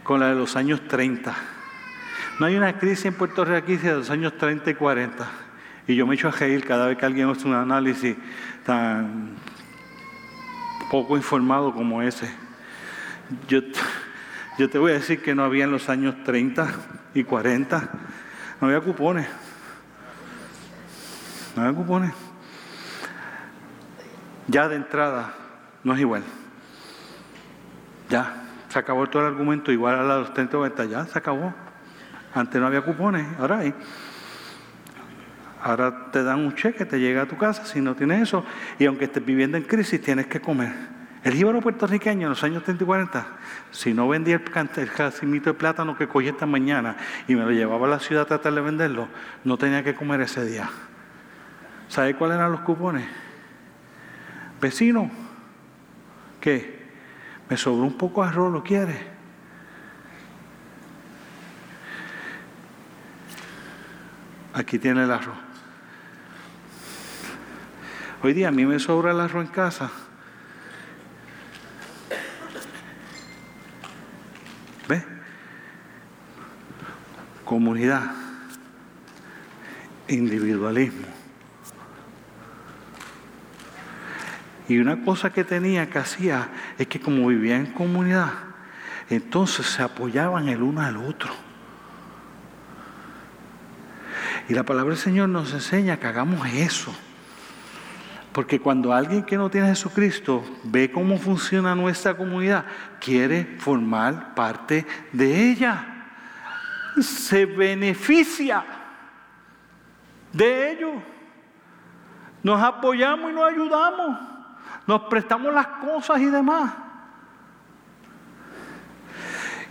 Con la de los años 30. No hay una crisis en Puerto Rico aquí de los años 30 y 40. Y yo me echo a reír cada vez que alguien hace un análisis tan poco informado como ese. Yo, yo te voy a decir que no había en los años 30 y 40, no había cupones. No había cupones. Ya de entrada no es igual. Ya, se acabó todo el argumento igual a los 30 90, ya se acabó. Antes no había cupones, ahora hay. Ahora te dan un cheque, te llega a tu casa si no tienes eso. Y aunque estés viviendo en crisis, tienes que comer. El jíbaro puertorriqueño en los años 30 y 40, si no vendía el, el de plátano que cogí esta mañana y me lo llevaba a la ciudad a tratar de venderlo, no tenía que comer ese día. ¿Sabe cuáles eran los cupones? Vecino, ¿qué? Me sobró un poco de arroz, ¿lo quiere? Aquí tiene el arroz. Hoy día a mí me sobra el arroz en casa Comunidad, individualismo. Y una cosa que tenía, que hacía, es que como vivía en comunidad, entonces se apoyaban el uno al otro. Y la palabra del Señor nos enseña que hagamos eso. Porque cuando alguien que no tiene a Jesucristo ve cómo funciona nuestra comunidad, quiere formar parte de ella. Se beneficia de ello. Nos apoyamos y nos ayudamos. Nos prestamos las cosas y demás.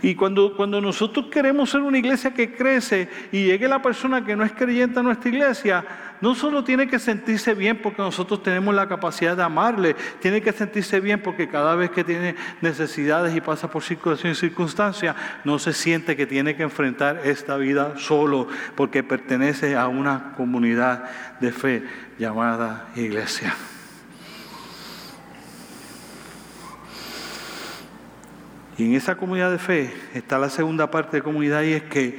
Y cuando, cuando nosotros queremos ser una iglesia que crece y llegue la persona que no es creyente a nuestra iglesia, no solo tiene que sentirse bien porque nosotros tenemos la capacidad de amarle, tiene que sentirse bien porque cada vez que tiene necesidades y pasa por y circunstancias, no se siente que tiene que enfrentar esta vida solo porque pertenece a una comunidad de fe llamada iglesia. Y en esa comunidad de fe está la segunda parte de comunidad y es que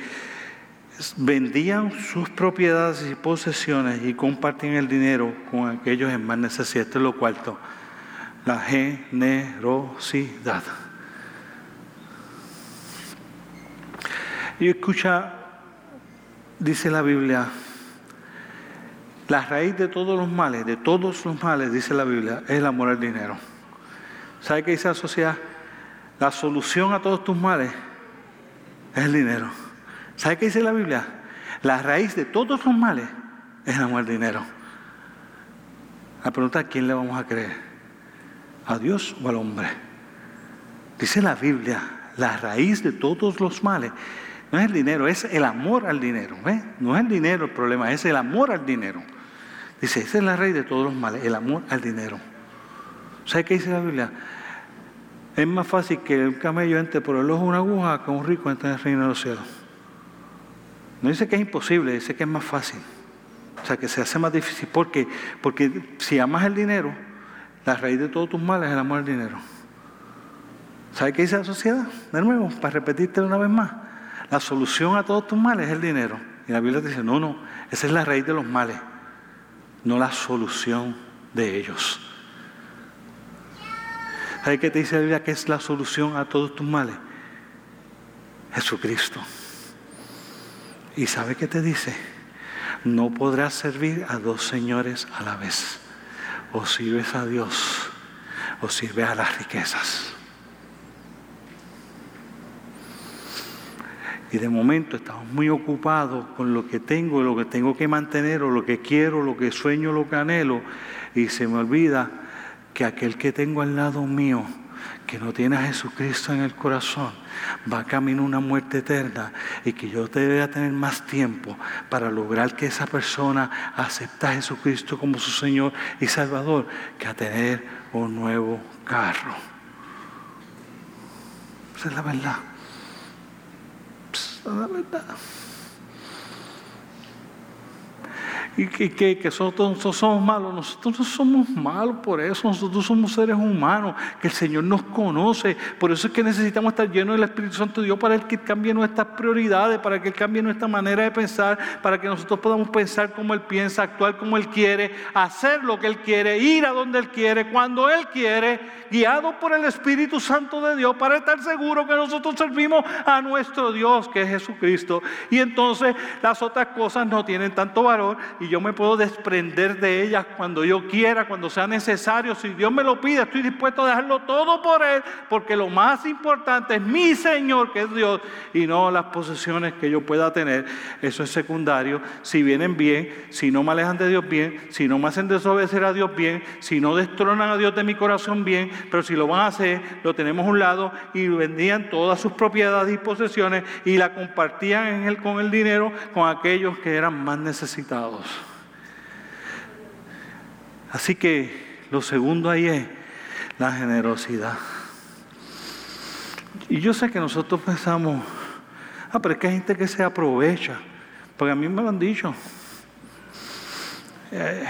vendían sus propiedades y posesiones y compartían el dinero con aquellos en más necesidad. Esto es lo cuarto, la generosidad. Y escucha, dice la Biblia, la raíz de todos los males, de todos los males, dice la Biblia, es el amor al dinero. ¿Sabe qué dice la sociedad? La solución a todos tus males es el dinero. ¿Sabe qué dice la Biblia? La raíz de todos los males es el amor al dinero. La pregunta es: ¿quién le vamos a creer? ¿A Dios o al hombre? Dice la Biblia, la raíz de todos los males no es el dinero, es el amor al dinero. No es el dinero el problema, es el amor al dinero. Dice, esa es la raíz de todos los males, el amor al dinero. ¿Sabe qué dice la Biblia? Es más fácil que el camello entre por el ojo de una aguja que un rico entre en el reino de los cielos. No dice que es imposible, dice que es más fácil. O sea, que se hace más difícil. ¿Por qué? Porque si amas el dinero, la raíz de todos tus males es el amor al dinero. ¿Sabe qué dice la sociedad? De nuevo, para repetirte una vez más. La solución a todos tus males es el dinero. Y la Biblia dice, no, no, esa es la raíz de los males, no la solución de ellos. ¿Sabe qué te dice la Biblia que es la solución a todos tus males? Jesucristo. ¿Y sabe qué te dice? No podrás servir a dos señores a la vez. O sirves a Dios o sirves a las riquezas. Y de momento estamos muy ocupados con lo que tengo, lo que tengo que mantener, o lo que quiero, lo que sueño, lo que anhelo. Y se me olvida que aquel que tengo al lado mío, que no tiene a Jesucristo en el corazón, va camino a una muerte eterna y que yo debería tener más tiempo para lograr que esa persona acepte a Jesucristo como su Señor y Salvador que a tener un nuevo carro. Esa es la verdad. Esa es la verdad y que, nosotros, somos malos. Nosotros no somos malos por eso, nosotros somos seres humanos, que el Señor nos conoce. Por eso es que necesitamos estar llenos del Espíritu Santo de Dios para que cambie nuestras prioridades, para que Él cambie nuestra manera de pensar, para que nosotros podamos pensar como Él piensa, actuar como Él quiere, hacer lo que Él quiere, ir a donde Él quiere, cuando Él quiere, guiado por el Espíritu Santo de Dios, para estar seguro que nosotros servimos a nuestro Dios, que es Jesucristo. Y entonces las otras cosas no tienen tanto valor y yo me puedo desprender de ellas cuando yo quiera, cuando sea necesario. Si Dios me lo pide, estoy dispuesto a dejarlo todo por Él, porque lo más importante es mi Señor, que es Dios, y no las posesiones que yo pueda tener. Eso es secundario. Si vienen bien, si no me alejan de Dios bien, si no me hacen desobedecer a Dios bien, si no destronan a Dios de mi corazón bien, pero si lo van a hacer, lo tenemos a un lado y vendían todas sus propiedades y posesiones y la compartían en él con el dinero con aquellos que eran más necesitados. Así que lo segundo ahí es la generosidad. Y yo sé que nosotros pensamos, ah, pero es que hay gente que se aprovecha, porque a mí me lo han dicho. Eh,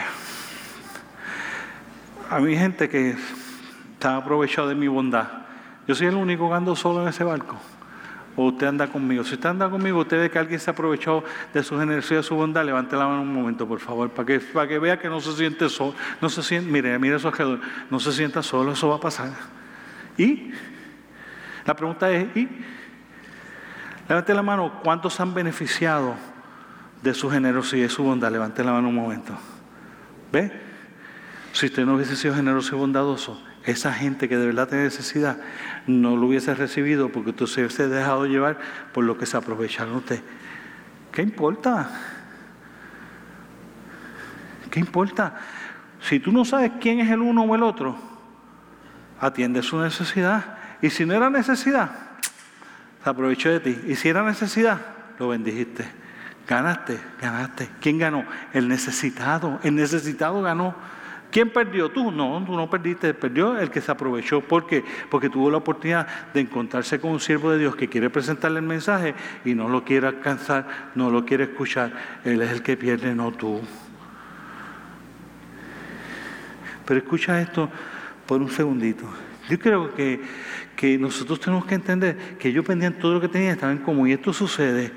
a mí gente que está aprovechado de mi bondad. Yo soy el único que ando solo en ese barco o usted anda conmigo. Si usted anda conmigo, usted ve que alguien se aprovechó de su generosidad, de su bondad, levante la mano un momento, por favor, para que, para que vea que no se siente solo. No se siente, mire, mire eso no se sienta solo, eso va a pasar. Y la pregunta es, ¿y? Levante la mano, ¿cuántos han beneficiado de su generosidad y su bondad. Levante la mano un momento. ¿Ve? Si usted no hubiese sido generoso y bondadoso, esa gente que de verdad tiene necesidad no lo hubiese recibido porque usted se hubiese dejado llevar por lo que se aprovecharon usted. ¿Qué importa? ¿Qué importa? Si tú no sabes quién es el uno o el otro, atiende su necesidad. Y si no era necesidad, se aprovechó de ti. Y si era necesidad, lo bendijiste. Ganaste, ganaste. ¿Quién ganó? El necesitado. El necesitado ganó. ¿Quién perdió? Tú. No, tú no perdiste. Perdió el que se aprovechó. ¿Por qué? Porque tuvo la oportunidad de encontrarse con un siervo de Dios que quiere presentarle el mensaje y no lo quiere alcanzar, no lo quiere escuchar. Él es el que pierde, no tú. Pero escucha esto por un segundito. Yo creo que, que nosotros tenemos que entender que ellos vendían todo lo que tenían, estaban como, y esto sucede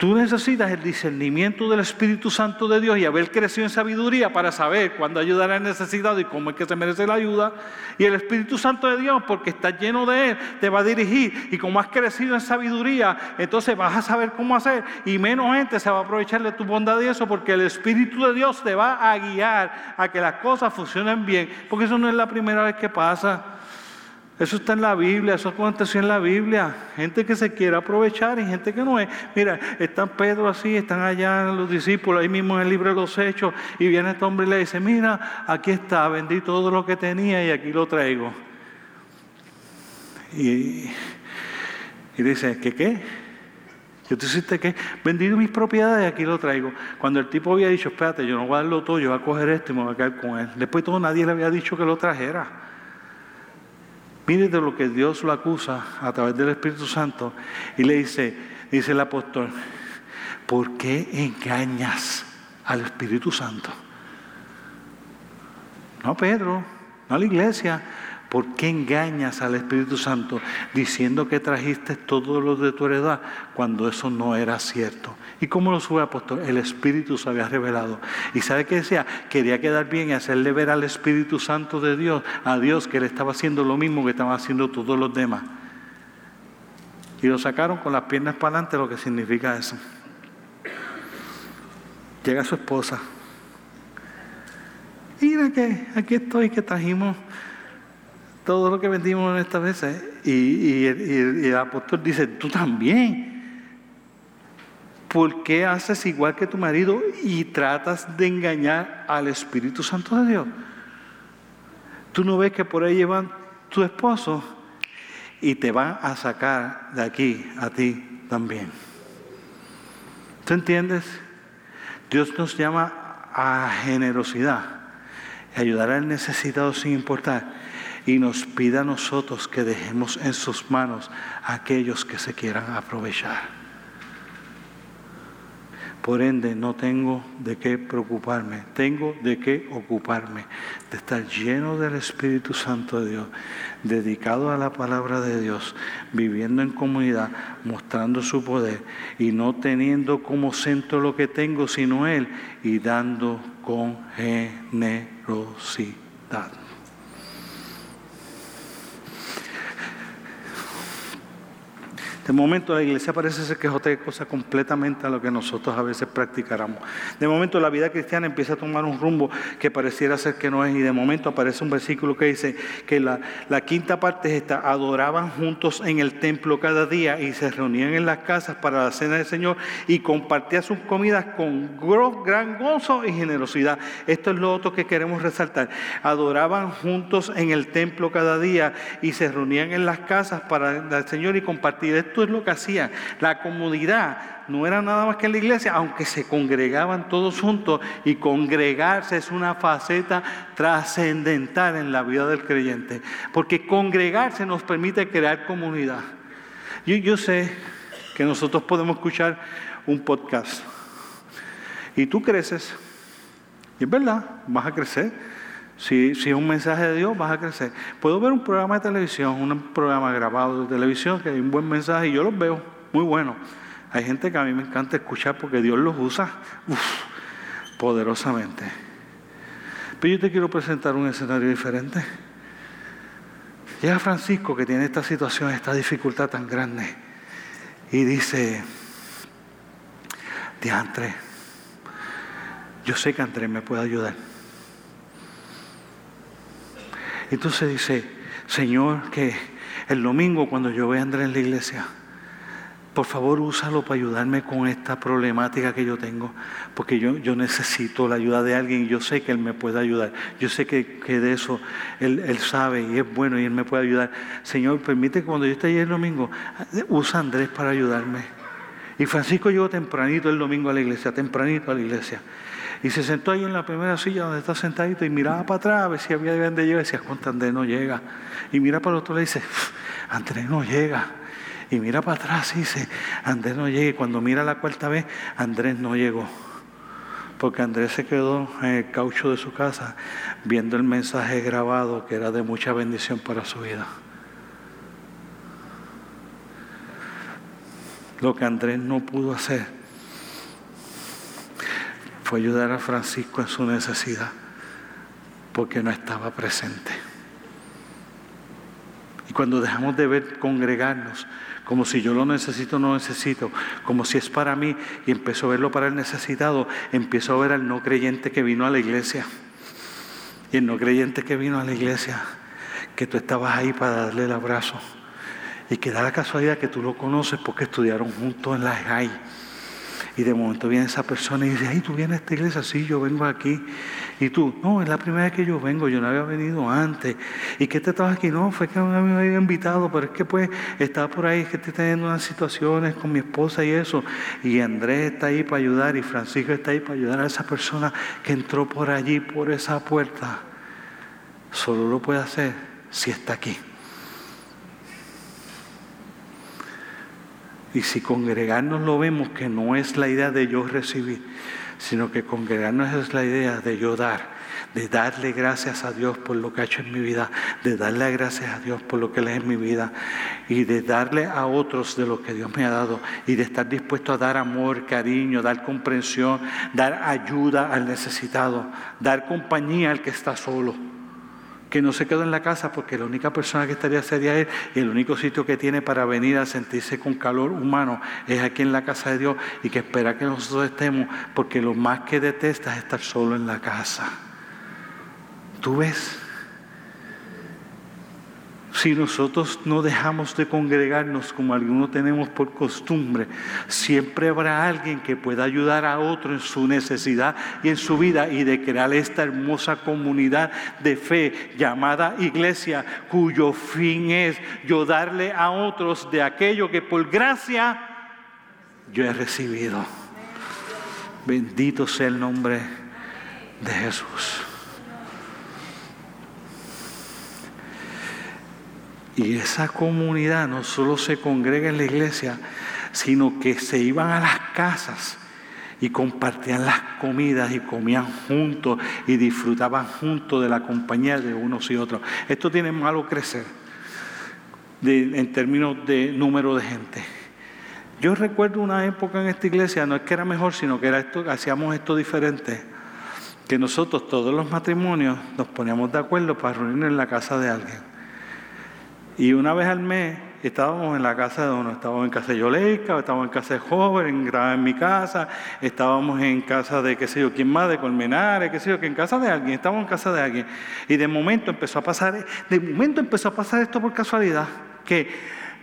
Tú necesitas el discernimiento del Espíritu Santo de Dios y haber crecido en sabiduría para saber cuándo ayudar al necesitado y cómo es que se merece la ayuda. Y el Espíritu Santo de Dios, porque estás lleno de Él, te va a dirigir. Y como has crecido en sabiduría, entonces vas a saber cómo hacer. Y menos gente se va a aprovechar de tu bondad y eso, porque el Espíritu de Dios te va a guiar a que las cosas funcionen bien. Porque eso no es la primera vez que pasa. Eso está en la Biblia, eso aconteció en la Biblia. Gente que se quiere aprovechar y gente que no es. Mira, están Pedro así, están allá los discípulos, ahí mismo en el libro de los Hechos, y viene este hombre y le dice, mira, aquí está, vendí todo lo que tenía y aquí lo traigo. Y, y dice, ¿qué qué? ¿Yo te hiciste qué? Vendido mis propiedades y aquí lo traigo. Cuando el tipo había dicho, espérate, yo no voy a darlo todo, yo voy a coger esto y me voy a quedar con él. Después todo nadie le había dicho que lo trajera. Mire de lo que Dios lo acusa a través del Espíritu Santo y le dice, dice el apóstol, ¿por qué engañas al Espíritu Santo? No Pedro, no a la iglesia, ¿Por qué engañas al Espíritu Santo diciendo que trajiste todo lo de tu heredad cuando eso no era cierto? ¿Y cómo lo sube apóstol? El Espíritu se había revelado. ¿Y sabe qué decía? Quería quedar bien y hacerle ver al Espíritu Santo de Dios, a Dios, que él estaba haciendo lo mismo que estaban haciendo todos los demás. Y lo sacaron con las piernas para adelante, lo que significa eso. Llega su esposa. Mira que aquí estoy, que trajimos todo lo que vendimos en esta vez. Y, el apóstol dice, tú también. ¿Por qué haces igual que tu marido y tratas de engañar al Espíritu Santo de Dios? Tú no ves que por ahí llevan tu esposo y te van a sacar de aquí a ti también. ¿Tú entiendes? Dios nos llama a generosidad, a ayudar al necesitado sin importar y nos pida a nosotros que dejemos en sus manos a aquellos que se quieran aprovechar. Por ende, no tengo de qué preocuparme, tengo de qué ocuparme, de estar lleno del Espíritu Santo de Dios, dedicado a la palabra de Dios, viviendo en comunidad, mostrando su poder y no teniendo como centro lo que tengo, sino Él, y dando con generosidad. De momento la iglesia parece ser que es otra cosa completamente a lo que nosotros a veces practicáramos. De momento la vida cristiana empieza a tomar un rumbo que pareciera ser que no es y de momento aparece un versículo que dice que la, quinta parte es esta, adoraban juntos en el templo cada día y se reunían en las casas para la cena del Señor y compartían sus comidas con gran gozo y generosidad. Esto es lo otro que queremos resaltar. Adoraban juntos en el templo cada día y se reunían en las casas para el Señor y compartir esto es lo que hacían. La comunidad no era nada más que la iglesia, aunque se congregaban todos juntos y congregarse es una faceta trascendental en la vida del creyente, porque congregarse nos permite crear comunidad. Yo sé que nosotros podemos escuchar un podcast y tú creces, y es verdad, vas a crecer. Si, es un mensaje de Dios, vas a crecer. Puedo ver un programa de televisión, un programa grabado de televisión que hay un buen mensaje y yo los veo, muy bueno. Hay gente que a mí me encanta escuchar porque Dios los usa poderosamente. Pero yo te quiero presentar un escenario diferente. Llega Francisco que tiene esta situación, esta dificultad tan grande y dice, diantre, yo sé que Andrés me puede ayudar. Entonces dice, Señor, que el domingo cuando yo vea a Andrés en la iglesia, por favor úsalo para ayudarme con esta problemática que yo tengo, porque yo, yo necesito la ayuda de alguien y yo sé que Él me puede ayudar. Yo sé que, de eso él, él, sabe y es bueno y Él me puede ayudar. Señor, permite que cuando yo esté allí el domingo, usa a Andrés para ayudarme. Y Francisco llegó tempranito el domingo a la iglesia, tempranito a la iglesia. Y se sentó ahí en la primera silla donde está sentadito y miraba para atrás a ver si había de dónde llega. Y decía, ¿cuánto Andrés no llega? Y mira para el otro lado y dice, Andrés no llega. Y mira para atrás y dice, Andrés no llega. Y cuando mira la cuarta vez, Andrés no llegó. Porque Andrés se quedó en el caucho de su casa viendo el mensaje grabado que era de mucha bendición para su vida. Lo que Andrés no pudo hacer fue ayudar a Francisco en su necesidad, porque no estaba presente. Y cuando dejamos de ver congregarnos como si yo lo necesito, no necesito, como si es para mí, y empiezo a verlo para el necesitado, empiezo a ver al no creyente que vino a la iglesia. Y el no creyente que vino a la iglesia, que tú estabas ahí para darle el abrazo. Y que da la casualidad que tú lo conoces porque estudiaron juntos en la GAI y de momento viene esa persona y dice, ay, tú vienes a esta iglesia, sí, yo vengo aquí. Y tú, no, es la primera vez que yo vengo, yo no había venido antes. ¿Y qué te estabas aquí? No, fue que me había invitado, pero es que pues estaba por ahí, que estoy teniendo unas situaciones con mi esposa y eso. Y Andrés está ahí para ayudar y Francisco está ahí para ayudar a esa persona que entró por allí, por esa puerta. Solo lo puede hacer si está aquí. Y si congregarnos lo vemos que no es la idea de yo recibir, sino que congregarnos es la idea de yo dar, de darle gracias a Dios por lo que ha hecho en mi vida, de darle gracias a Dios por lo que Él es en mi vida y de darle a otros de lo que Dios me ha dado y de estar dispuesto a dar amor, cariño, dar comprensión, dar ayuda al necesitado, dar compañía al que está solo que no se quedó en la casa porque la única persona que estaría sería él y el único sitio que tiene para venir a sentirse con calor humano es aquí en la casa de Dios y que espera que nosotros estemos porque lo más que detesta es estar solo en la casa. ¿Tú ves? Si nosotros no dejamos de congregarnos como algunos tenemos por costumbre, siempre habrá alguien que pueda ayudar a otro en su necesidad y en su vida y de crear esta hermosa comunidad de fe llamada iglesia, cuyo fin es yo darle a otros de aquello que por gracia yo he recibido. Bendito sea el nombre de Jesús. Y esa comunidad no solo se congrega en la iglesia, sino que se iban a las casas y compartían las comidas y comían juntos y disfrutaban juntos de la compañía de unos y otros. Esto tiene malo crecer en términos de número de gente. Yo recuerdo una época en esta iglesia, no es que era mejor, sino que era esto, hacíamos esto diferente, que nosotros todos los matrimonios nos poníamos de acuerdo para reunirnos en la casa de alguien. Y una vez al mes estábamos en la casa de uno, estábamos en casa de Yoleica, estábamos en casa de Joven, grababa en mi casa, estábamos en casa de qué sé yo, quién más, de Colmenares, qué sé yo, que en casa de alguien, estábamos en casa de alguien. Y de momento empezó a pasar, de momento empezó a pasar esto por casualidad, que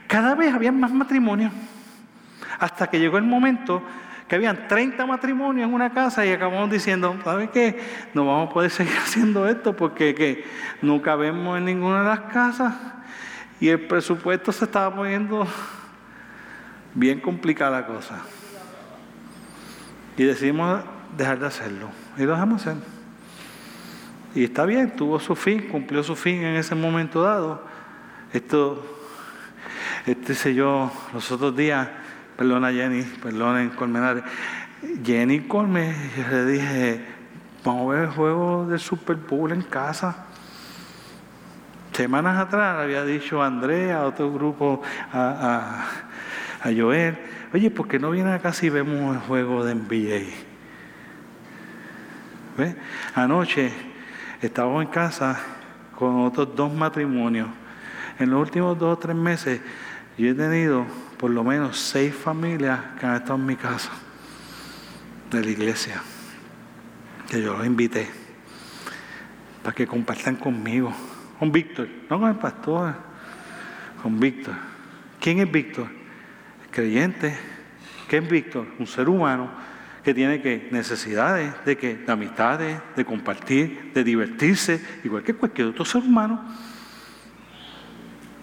cada vez había más matrimonios, hasta que llegó el momento que habían 30 matrimonios en una casa y acabamos diciendo, ¿sabes qué? No vamos a poder seguir haciendo esto porque que no cabemos en ninguna de las casas. Y el presupuesto se estaba poniendo bien complicada la cosa. Y decidimos dejar de hacerlo. Y lo dejamos hacer. Y está bien, tuvo su fin, cumplió su fin en ese momento dado. Esto, este sé yo, los otros días, perdona Jenny, perdona en Colmenares, Jenny Colme, yo le dije, vamos a ver el juego del Super Bowl en casa. Semanas atrás había dicho a Andrea, a otro grupo, a, Joel, oye, ¿por qué no viene acá si vemos el juego de NBA? Anoche estábamos en casa con otros dos matrimonios. En los últimos dos o tres meses yo he tenido por lo menos seis familias que han estado en mi casa, de la iglesia. que yo los invité para que compartan conmigo, con Víctor, no con el pastor, con Víctor. ¿Quién es Víctor? Creyente. ¿Qué es Víctor? Un ser humano que tiene que necesidades de que de amistades, de compartir, de divertirse, igual que cualquier otro ser humano.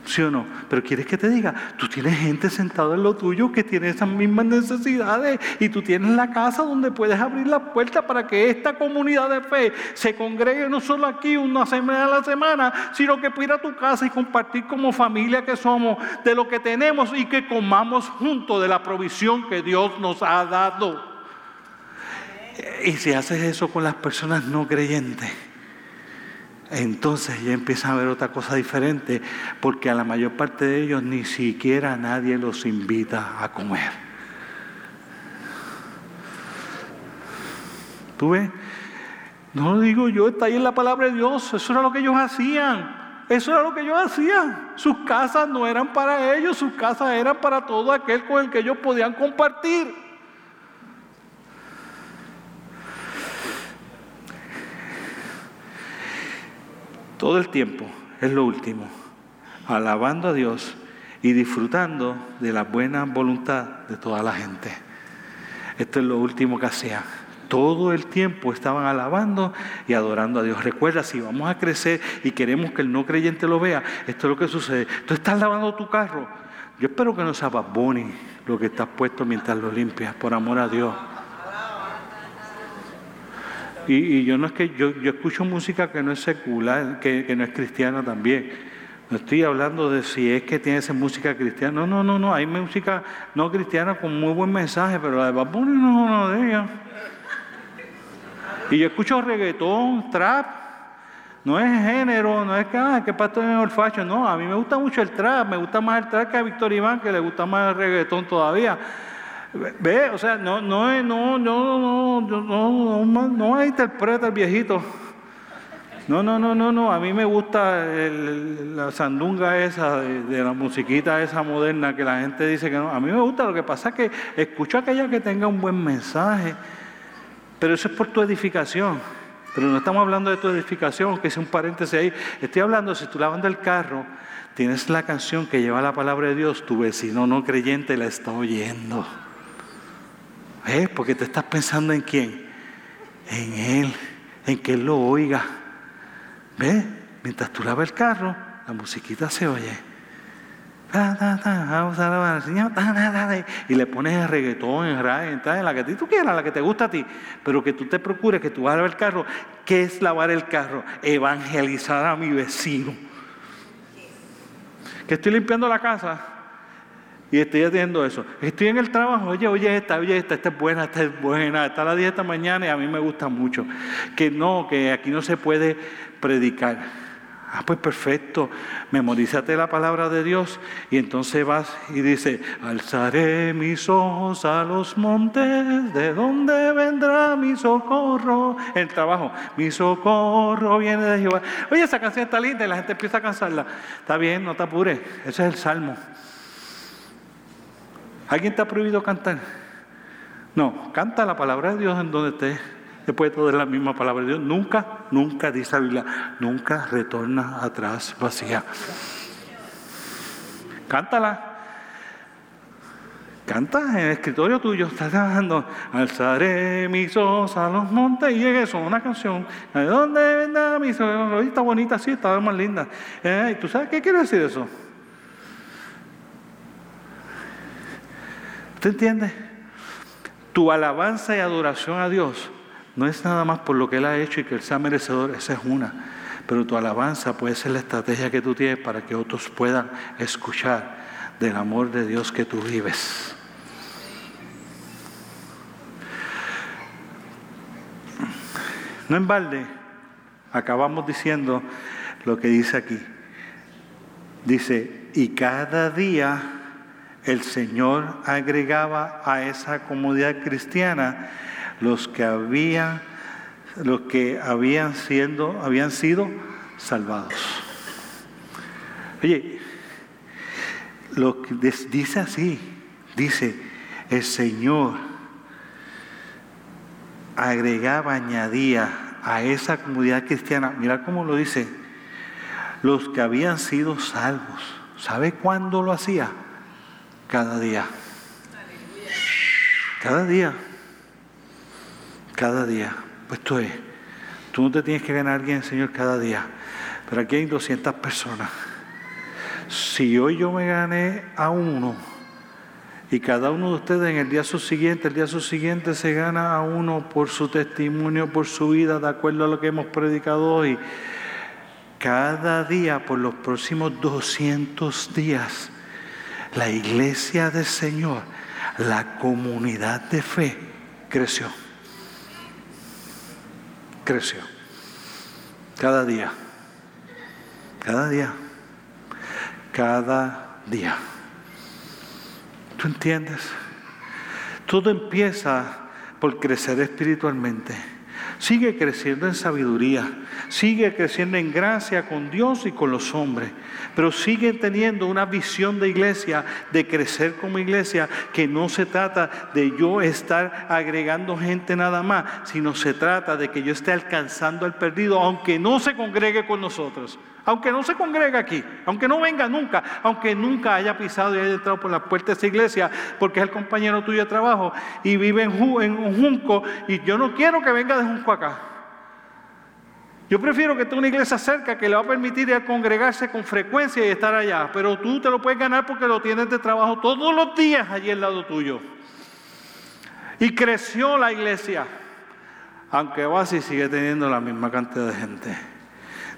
¿Sí o no? Pero quieres que te diga, tú tienes gente sentada en lo tuyo que tiene esas mismas necesidades y tú tienes la casa donde puedes abrir la puerta para que esta comunidad de fe se congregue no solo aquí una semana a la semana, sino que pueda ir a tu casa y compartir como familia que somos de lo que tenemos y que comamos juntos de la provisión que Dios nos ha dado. Y si haces eso con las personas no creyentes, entonces ya empiezan a ver otra cosa diferente, porque a la mayor parte de ellos ni siquiera nadie los invita a comer. ¿Tú ves? No lo digo yo, está ahí en la palabra de Dios, eso era lo que ellos hacían. Eso era lo que ellos hacían. Sus casas no eran para ellos, sus casas eran para todo aquel con el que ellos podían compartir. Todo el tiempo, es lo último, alabando a Dios y disfrutando de la buena voluntad de toda la gente. Esto es lo último que hacían. Todo el tiempo estaban alabando y adorando a Dios. Recuerda, si vamos a crecer y queremos que el no creyente lo vea, esto es lo que sucede. Tú estás lavando tu carro. Yo espero que no sea Boni lo que estás puesto mientras lo limpias, por amor a Dios. Y, yo no es que yo, yo, escucho música que no es secular, que, no es cristiana también. No estoy hablando de si es que tiene esa música cristiana. No, no, no, no. Hay música no cristiana con muy buen mensaje, pero la de Bad no es uno de ellos. Y yo escucho reggaetón, trap. No es género, no es que, ah, que pastor es olfacho. No, a mí me gusta mucho el trap. Me gusta más el trap que a Víctor Iván, que le gusta más el reggaetón todavía. Ve, o sea, no, no, no, no, no, no, no, no interpreta el viejito. No, no, no, no, no. A mí me gusta la sandunga esa de, la musiquita esa moderna que la gente dice que no. A mí me gusta. Lo que pasa es que escucho aquella que tenga un buen mensaje. Pero eso es por tu edificación. Pero no estamos hablando de tu edificación, que es un paréntesis ahí. Estoy hablando, si tú lavando el carro, tienes la canción que lleva la palabra de Dios, tu vecino no creyente la está oyendo. ¿Eh? Porque te estás pensando en quién? En Él, en que Él lo oiga. ¿Ves? Mientras tú lavas el carro, la musiquita se oye. Y le pones el reggaetón, en en la que tú quieras, la que te gusta a ti. Pero que tú te procures que tú vas a lavar el carro. ¿Qué es lavar el carro? Evangelizar a mi vecino. Que estoy limpiando la casa y estoy haciendo eso. Estoy en el trabajo, oye, oye esta, oye esta, esta es buena, esta es buena, está a las 10 de esta mañana y a mí me gusta mucho. Que no, que aquí no se puede predicar. Ah, pues perfecto, memorízate la palabra de Dios y entonces vas y dice, alzaré mis ojos a los montes, ¿de dónde vendrá mi socorro? El trabajo, mi socorro viene de Jehová. Oye, esa canción está linda y la gente empieza a cansarla. Está bien, no te apures, ese es el salmo. ¿Alguien te ha prohibido cantar? No, canta la palabra de Dios en donde esté. Después de toda la misma palabra de Dios. Nunca, nunca, dice la Biblia, nunca retorna atrás vacía. Cántala. Canta en el escritorio tuyo, estás trabajando. Alzaré mis ojos a los montes y es eso, una canción. ¿De dónde vendrá mi Está bonita, sí, está más linda. Eh, ¿Tú sabes qué quiere decir eso? ¿Usted entiende? Tu alabanza y adoración a Dios no es nada más por lo que Él ha hecho y que Él sea merecedor, esa es una. Pero tu alabanza puede ser la estrategia que tú tienes para que otros puedan escuchar del amor de Dios que tú vives. No en balde, acabamos diciendo lo que dice aquí. Dice, y cada día el Señor agregaba a esa comunidad cristiana los que habían, los que habían, siendo, habían sido salvados. Oye, lo que dice así, dice, el Señor agregaba, añadía a esa comunidad cristiana, mira cómo lo dice, los que habían sido salvos. ¿Sabe cuándo lo hacía? Cada día. Cada día. Cada día. Pues tú es. Tú no te tienes que ganar a alguien, Señor, cada día. Pero aquí hay 200 personas. Si hoy yo me gané a uno, y cada uno de ustedes en el día subsiguiente, el día subsiguiente se gana a uno por su testimonio, por su vida, de acuerdo a lo que hemos predicado hoy. Cada día, por los próximos 200 días, la iglesia del Señor, la comunidad de fe, creció. Creció. Cada día. Cada día. Cada día. ¿Tú entiendes? Todo empieza por crecer espiritualmente. Sigue creciendo en sabiduría, sigue creciendo en gracia con Dios y con los hombres, pero sigue teniendo una visión de iglesia, de crecer como iglesia, que no se trata de yo estar agregando gente nada más, sino se trata de que yo esté alcanzando al perdido, aunque no se congregue con nosotros aunque no se congregue aquí, aunque no venga nunca, aunque nunca haya pisado y haya entrado por la puerta de esta iglesia, porque es el compañero tuyo de trabajo y vive en, en Junco, y yo no quiero que venga de Junco acá. Yo prefiero que tenga una iglesia cerca que le va a permitir ir a congregarse con frecuencia y estar allá, pero tú te lo puedes ganar porque lo tienes de trabajo todos los días allí al lado tuyo. Y creció la iglesia, aunque Oasis sigue teniendo la misma cantidad de gente.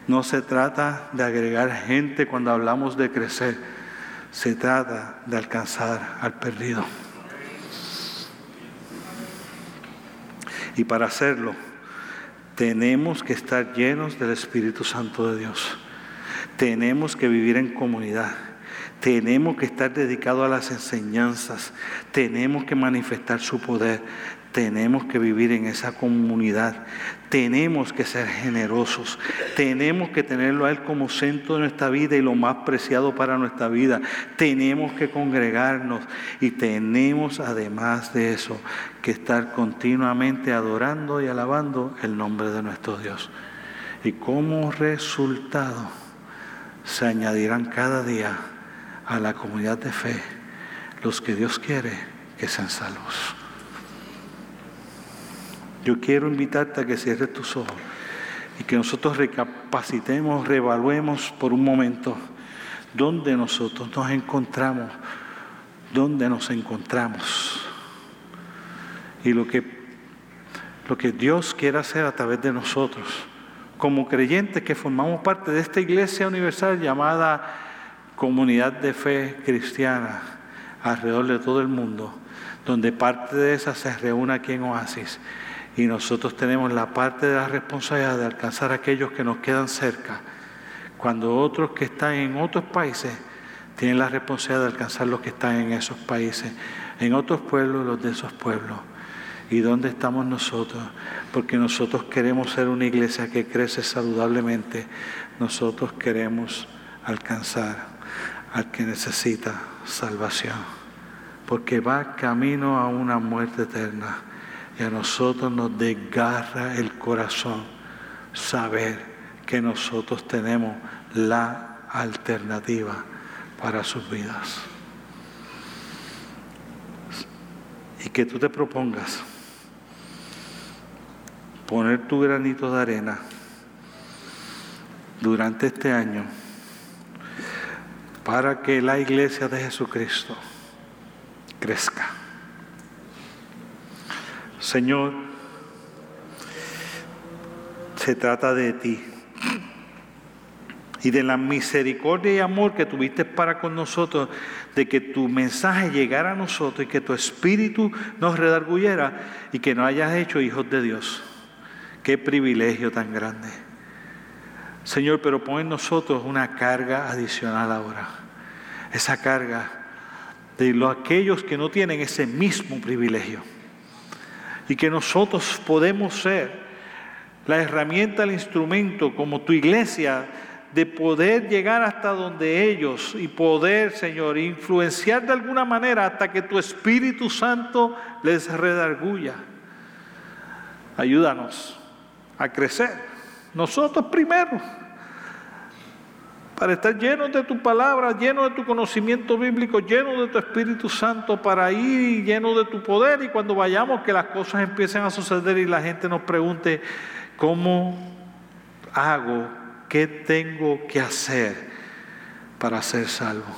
No se trata de agregar gente cuando hablamos de crecer, se trata de alcanzar al perdido. Y para hacerlo, tenemos que estar llenos del Espíritu Santo de Dios. Tenemos que vivir en comunidad. Tenemos que estar dedicados a las enseñanzas. Tenemos que manifestar su poder. Tenemos que vivir en esa comunidad. Tenemos que ser generosos. Tenemos que tenerlo a Él como centro de nuestra vida y lo más preciado para nuestra vida. Tenemos que congregarnos y tenemos además de eso que estar continuamente adorando y alabando el nombre de nuestro Dios. Y como resultado se añadirán cada día a la comunidad de fe los que Dios quiere que sean salvos. Yo quiero invitarte a que cierres tus ojos y que nosotros recapacitemos, reevaluemos por un momento dónde nosotros nos encontramos, dónde nos encontramos y lo que, lo que Dios quiere hacer a través de nosotros, como creyentes que formamos parte de esta iglesia universal llamada comunidad de fe cristiana alrededor de todo el mundo, donde parte de esa se reúne aquí en Oasis y nosotros tenemos la parte de la responsabilidad de alcanzar a aquellos que nos quedan cerca, cuando otros que están en otros países tienen la responsabilidad de alcanzar los que están en esos países, en otros pueblos, los de esos pueblos. ¿Y dónde estamos nosotros? Porque nosotros queremos ser una iglesia que crece saludablemente. Nosotros queremos alcanzar al que necesita salvación. Porque va camino a una muerte eterna. Y a nosotros nos desgarra el corazón saber que nosotros tenemos la alternativa para sus vidas. Y que tú te propongas poner tu granito de arena durante este año para que la iglesia de Jesucristo crezca. Señor, se trata de ti y de la misericordia y amor que tuviste para con nosotros, de que tu mensaje llegara a nosotros y que tu espíritu nos redarguyera y que nos hayas hecho hijos de Dios. Qué privilegio tan grande. Señor, pero pon en nosotros una carga adicional ahora. Esa carga de los, aquellos que no tienen ese mismo privilegio y que nosotros podemos ser la herramienta, el instrumento como tu iglesia de poder llegar hasta donde ellos y poder, Señor, influenciar de alguna manera hasta que tu Espíritu Santo les redarguya. Ayúdanos a crecer. Nosotros primero para estar llenos de tu palabra, llenos de tu conocimiento bíblico, llenos de tu Espíritu Santo, para ir llenos de tu poder y cuando vayamos que las cosas empiecen a suceder y la gente nos pregunte, ¿cómo hago? ¿Qué tengo que hacer para ser salvo?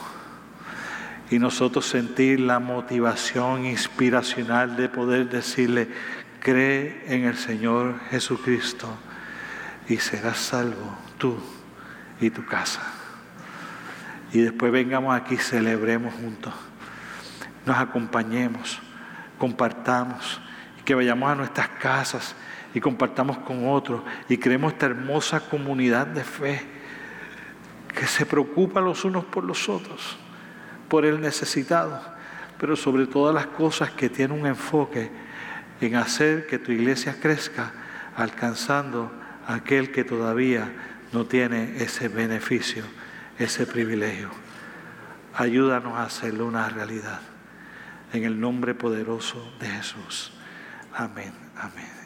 Y nosotros sentir la motivación inspiracional de poder decirle, cree en el Señor Jesucristo y serás salvo tú y tu casa. Y después vengamos aquí, celebremos juntos, nos acompañemos, compartamos, que vayamos a nuestras casas y compartamos con otros y creemos esta hermosa comunidad de fe que se preocupa los unos por los otros, por el necesitado, pero sobre todas las cosas que tiene un enfoque en hacer que tu iglesia crezca, alcanzando aquel que todavía no tiene ese beneficio, ese privilegio. Ayúdanos a hacerlo una realidad. En el nombre poderoso de Jesús. Amén, amén.